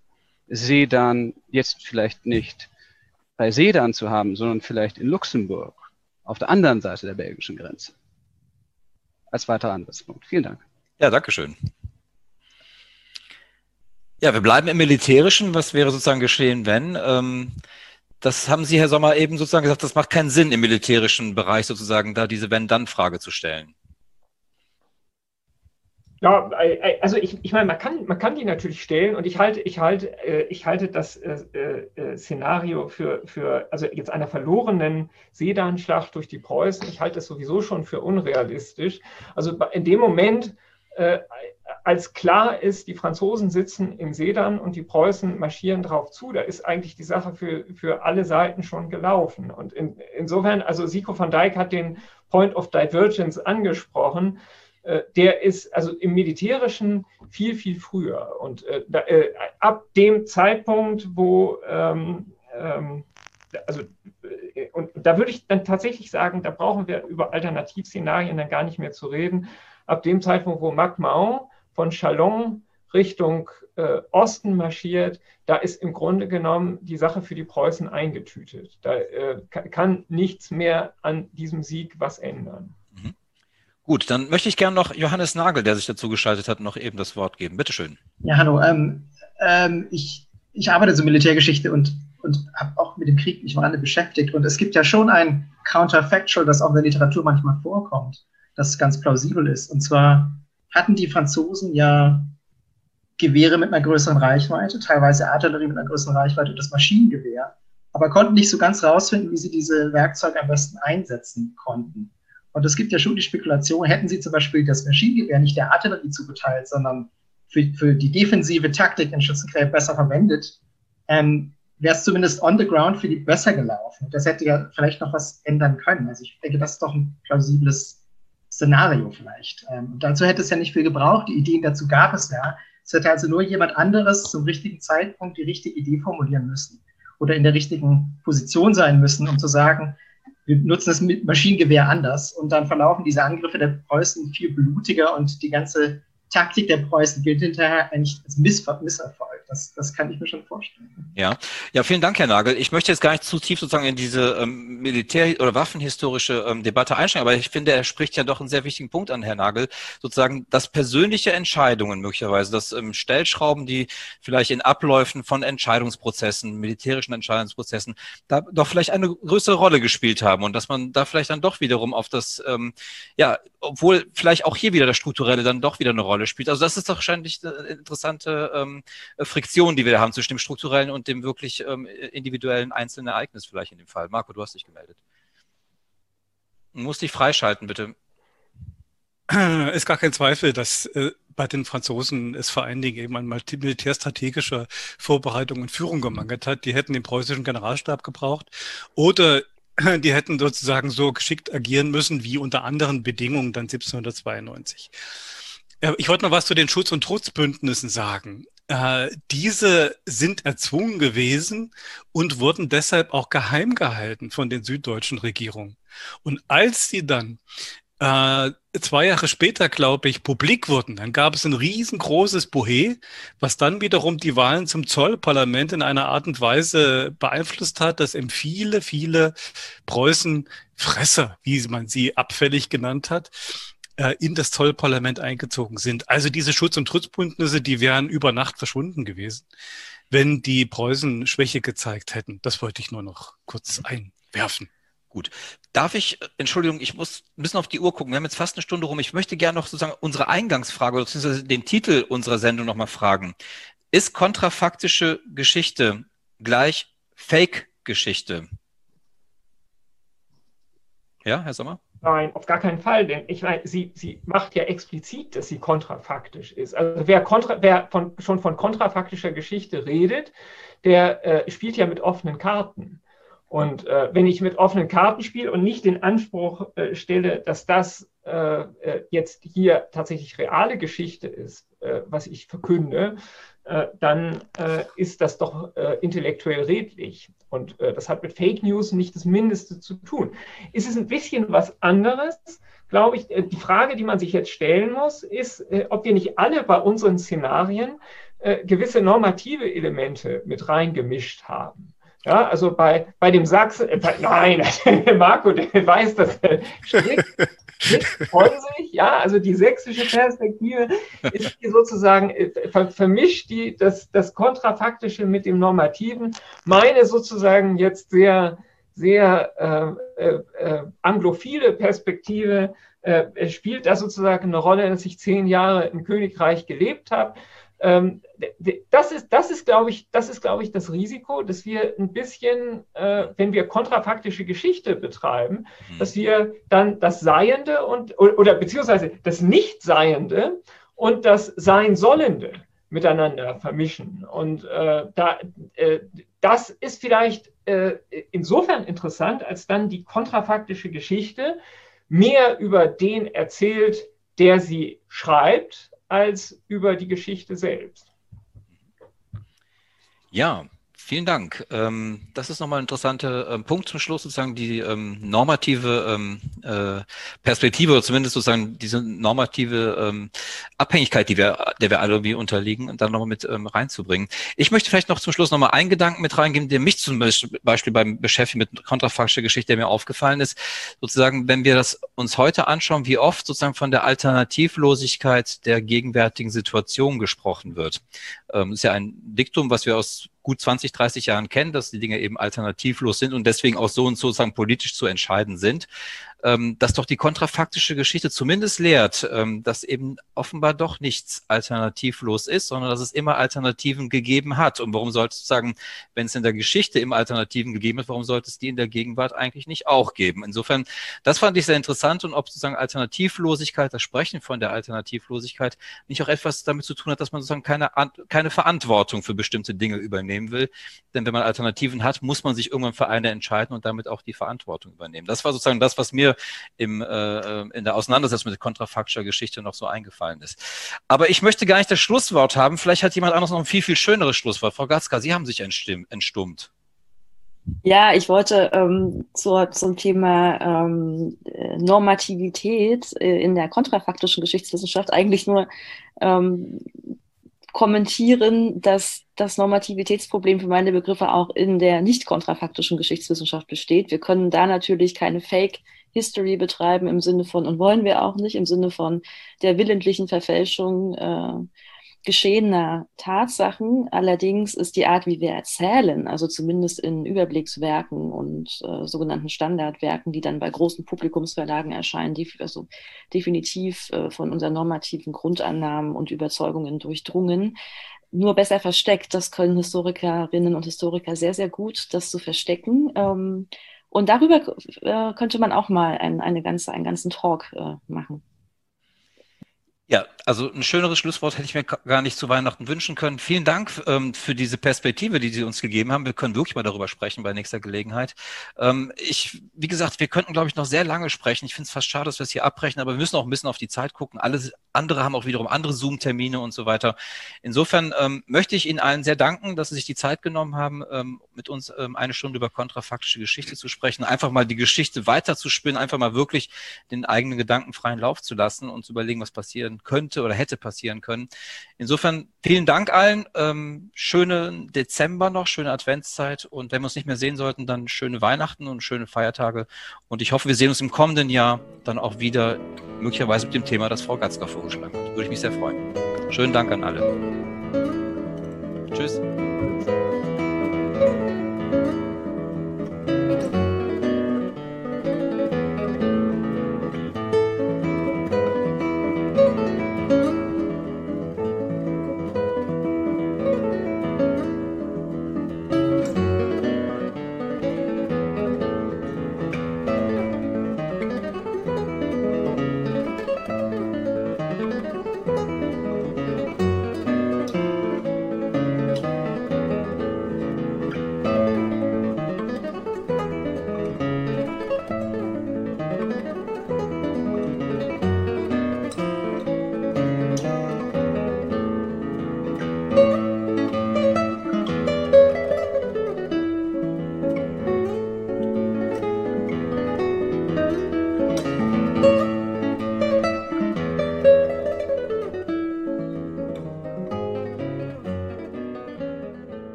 Sedan jetzt vielleicht nicht bei Sedan zu haben, sondern vielleicht in Luxemburg, auf der anderen Seite der belgischen Grenze. Als weiterer Ansatzpunkt. Vielen Dank. Ja, danke schön. Ja, wir bleiben im Militärischen. Was wäre sozusagen geschehen, wenn? Ähm, das haben Sie, Herr Sommer, eben sozusagen gesagt, das macht keinen Sinn im militärischen Bereich sozusagen, da diese Wenn-Dann-Frage zu stellen. Ja, äh, äh, also ich, ich meine, man kann, man kann die natürlich stellen und ich halte, ich halte, äh, ich halte das äh, Szenario für, für, also jetzt einer verlorenen Sedanschlacht durch die Preußen, ich halte das sowieso schon für unrealistisch. Also in dem Moment, äh, als klar ist, die Franzosen sitzen im Sedan und die Preußen marschieren drauf zu, da ist eigentlich die Sache für, für alle Seiten schon gelaufen. Und in, insofern, also Siko van Dijk hat den Point of Divergence angesprochen. Äh, der ist also im Militärischen viel, viel früher. Und äh, da, äh, ab dem Zeitpunkt, wo, ähm, ähm, also, und da würde ich dann tatsächlich sagen, da brauchen wir über Alternativszenarien dann gar nicht mehr zu reden. Ab dem Zeitpunkt, wo Mac Mahon von Chalon Richtung äh, Osten marschiert, da ist im Grunde genommen die Sache für die Preußen eingetütet. Da äh, kann nichts mehr an diesem Sieg was ändern. Gut, dann möchte ich gerne noch Johannes Nagel, der sich dazu geschaltet hat, noch eben das Wort geben. Bitte schön. Ja, hallo. Ähm, ähm, ich, ich arbeite so Militärgeschichte und, und habe auch mit dem Krieg mich mal beschäftigt. Und es gibt ja schon ein Counterfactual, das auch in der Literatur manchmal vorkommt, das ganz plausibel ist. Und zwar hatten die Franzosen ja Gewehre mit einer größeren Reichweite, teilweise Artillerie mit einer größeren Reichweite und das Maschinengewehr, aber konnten nicht so ganz rausfinden, wie sie diese Werkzeuge am besten einsetzen konnten. Und es gibt ja schon die Spekulation, hätten sie zum Beispiel das Maschinengewehr nicht der Artillerie zugeteilt, sondern für, für die defensive Taktik in Schützengräben besser verwendet, ähm, wäre es zumindest on the ground für die besser gelaufen. Das hätte ja vielleicht noch was ändern können. Also ich denke, das ist doch ein plausibles Szenario vielleicht. Ähm, und dazu hätte es ja nicht viel gebraucht. Die Ideen dazu gab es ja. Es hätte also nur jemand anderes zum richtigen Zeitpunkt die richtige Idee formulieren müssen oder in der richtigen Position sein müssen, um zu sagen, wir nutzen das Maschinengewehr anders und dann verlaufen diese Angriffe der Preußen viel blutiger und die ganze Taktik der Preußen gilt hinterher eigentlich als Misserfolg. Das, das kann ich mir schon vorstellen. Ja, ja, vielen Dank, Herr Nagel. Ich möchte jetzt gar nicht zu tief sozusagen in diese ähm, Militär- oder Waffenhistorische ähm, Debatte einsteigen, aber ich finde, er spricht ja doch einen sehr wichtigen Punkt an, Herr Nagel, sozusagen, dass persönliche Entscheidungen möglicherweise, dass ähm, Stellschrauben, die vielleicht in Abläufen von Entscheidungsprozessen, militärischen Entscheidungsprozessen, da doch vielleicht eine größere Rolle gespielt haben und dass man da vielleicht dann doch wiederum auf das, ähm, ja, obwohl vielleicht auch hier wieder das Strukturelle dann doch wieder eine Rolle spielt. Also das ist doch wahrscheinlich eine interessante ähm, Friktion, die wir da haben zwischen dem strukturellen und dem wirklich ähm, individuellen einzelnen Ereignis vielleicht in dem Fall. Marco, du hast dich gemeldet. Du musst dich freischalten, bitte. Ist gar kein Zweifel, dass äh, bei den Franzosen es vor allen Dingen eben an militärstrategischer Vorbereitung und Führung gemangelt hat. Die hätten den preußischen Generalstab gebraucht oder die hätten sozusagen so geschickt agieren müssen wie unter anderen Bedingungen dann 1792. Ich wollte noch was zu den Schutz- und Trutzbündnissen sagen. Äh, diese sind erzwungen gewesen und wurden deshalb auch geheim gehalten von den süddeutschen Regierungen. Und als sie dann äh, zwei Jahre später, glaube ich, publik wurden, dann gab es ein riesengroßes Bohe, was dann wiederum die Wahlen zum Zollparlament in einer Art und Weise beeinflusst hat, dass eben viele, viele Preußen-Fresser, wie man sie abfällig genannt hat, äh, in das Zollparlament eingezogen sind. Also diese Schutz- und Trutzbündnisse, die wären über Nacht verschwunden gewesen, wenn die Preußen Schwäche gezeigt hätten. Das wollte ich nur noch kurz einwerfen. Gut. Darf ich, äh, Entschuldigung, ich muss ein bisschen auf die Uhr gucken. Wir haben jetzt fast eine Stunde rum. Ich möchte gerne noch sozusagen unsere Eingangsfrage oder den Titel unserer Sendung nochmal fragen. Ist kontrafaktische Geschichte gleich Fake-Geschichte? Ja, Herr Sommer? Nein, auf gar keinen Fall, denn ich meine, sie, sie macht ja explizit, dass sie kontrafaktisch ist. Also wer, kontra, wer von, schon von kontrafaktischer Geschichte redet, der äh, spielt ja mit offenen Karten. Und äh, wenn ich mit offenen Karten spiele und nicht den Anspruch äh, stelle, dass das äh, äh jetzt hier tatsächlich reale Geschichte ist, äh, was ich verkünde, äh, dann ist das doch intellektuell redlich. Und das hat mit Fake News nicht das Mindeste zu tun. Ist es ein bisschen was anderes? Glaube ich, die Frage, die man sich jetzt stellen muss, ist, ob wir nicht alle bei unseren Szenarien gewisse normative Elemente mit reingemischt haben. Ja, also bei, bei dem Sachsen, äh, nein, Marco, der weiß das äh, strikt, strikt von sich. Ja, also die sächsische Perspektive ist hier sozusagen, äh, ver, vermischt die, das, das Kontrafaktische mit dem Normativen. Meine sozusagen jetzt sehr, sehr äh, äh, anglophile Perspektive äh, spielt da sozusagen eine Rolle, dass ich zehn Jahre im Königreich gelebt habe das ist, das ist, glaube ich, das ist, glaube ich, das Risiko, dass wir ein bisschen, äh, wenn wir kontrafaktische Geschichte betreiben, mhm. dass wir dann das Seiende und oder beziehungsweise das Nichtseiende und das Sein Sollende miteinander vermischen. Und äh, da, äh, das ist vielleicht äh, insofern interessant, als dann die kontrafaktische Geschichte mehr über den erzählt, der sie schreibt, als über die Geschichte selbst. Ja, Vielen Dank. Ähm, das ist nochmal ein interessanter ähm, Punkt zum Schluss, sozusagen die ähm, normative äh, Perspektive oder zumindest sozusagen diese normative Abhängigkeit, die wir, der wir alle irgendwie unterliegen, und dann nochmal mit reinzubringen. Ich möchte vielleicht noch zum Schluss nochmal einen Gedanken mit reingeben, der mich zum Beispiel beim Beschäftigen mit kontrafaktischer Geschichte, der mir aufgefallen ist. Sozusagen, wenn wir das uns heute anschauen, wie oft sozusagen von der Alternativlosigkeit der gegenwärtigen Situation gesprochen wird. Das ist ja ein Diktum, was wir aus gut 20, 30 Jahren kennen, dass die Dinge eben alternativlos sind und deswegen auch so und so sozusagen politisch zu entscheiden sind ähm, dass doch die kontrafaktische Geschichte zumindest lehrt, ähm, dass eben offenbar doch nichts alternativlos ist, sondern dass es immer Alternativen gegeben hat. Und warum sollte es sagen, wenn es in der Geschichte immer Alternativen gegeben hat, warum sollte es die in der Gegenwart eigentlich nicht auch geben? Insofern, das fand ich sehr interessant und ob sozusagen Alternativlosigkeit, das Sprechen von der Alternativlosigkeit nicht auch etwas damit zu tun hat, dass man sozusagen keine, keine Verantwortung für bestimmte Dinge übernehmen will. Denn wenn man Alternativen hat, muss man sich irgendwann für eine entscheiden und damit auch die Verantwortung übernehmen. Das war sozusagen das, was mir im, äh, in der Auseinandersetzung mit kontrafaktischer Geschichte noch so eingefallen ist. Aber ich möchte gar nicht das Schlusswort haben. Vielleicht hat jemand anderes noch ein viel, viel schöneres Schlusswort. Frau Gatzka, Sie haben sich entstummt. Ja, ich wollte ähm, zur, zum Thema ähm, Normativität äh, in der kontrafaktischen Geschichtswissenschaft eigentlich nur ähm, kommentieren, dass das Normativitätsproblem für meine Begriffe auch in der nicht kontrafaktischen Geschichtswissenschaft besteht. Wir können da natürlich keine Fake History betreiben im Sinne von, und wollen wir auch nicht, im Sinne von der willentlichen Verfälschung äh, geschehener Tatsachen. Allerdings ist die Art, wie wir erzählen, also zumindest in Überblickswerken und äh, sogenannten Standardwerken, die dann bei großen Publikumsverlagen erscheinen, die also definitiv äh, von unseren normativen Grundannahmen und Überzeugungen durchdrungen. Nur besser versteckt, das können Historikerinnen und Historiker sehr, sehr gut, das zu verstecken. Ähm, und darüber äh, könnte man auch mal ein, eine ganze, einen ganzen Talk äh, machen. Ja, also ein schöneres Schlusswort hätte ich mir gar nicht zu Weihnachten wünschen können. Vielen Dank ähm, für diese Perspektive, die Sie uns gegeben haben. Wir können wirklich mal darüber sprechen bei nächster Gelegenheit. Ähm, ich, wie gesagt, wir könnten, glaube ich, noch sehr lange sprechen. Ich finde es fast schade, dass wir es hier abbrechen, aber wir müssen auch ein bisschen auf die Zeit gucken. Alle andere haben auch wiederum andere Zoom-Termine und so weiter. Insofern ähm, möchte ich Ihnen allen sehr danken, dass Sie sich die Zeit genommen haben, ähm, mit uns ähm, eine Stunde über kontrafaktische Geschichte zu sprechen, einfach mal die Geschichte weiterzuspinnen, einfach mal wirklich den eigenen Gedanken freien Lauf zu lassen und zu überlegen, was passieren könnte oder hätte passieren können. Insofern vielen Dank allen. Ähm, schönen Dezember noch, schöne Adventszeit und wenn wir uns nicht mehr sehen sollten, dann schöne Weihnachten und schöne Feiertage. Und ich hoffe, wir sehen uns im kommenden Jahr dann auch wieder, möglicherweise mit dem Thema, das Frau Gatzka vorgeschlagen hat. Würde ich mich sehr freuen. Schönen Dank an alle. Tschüss.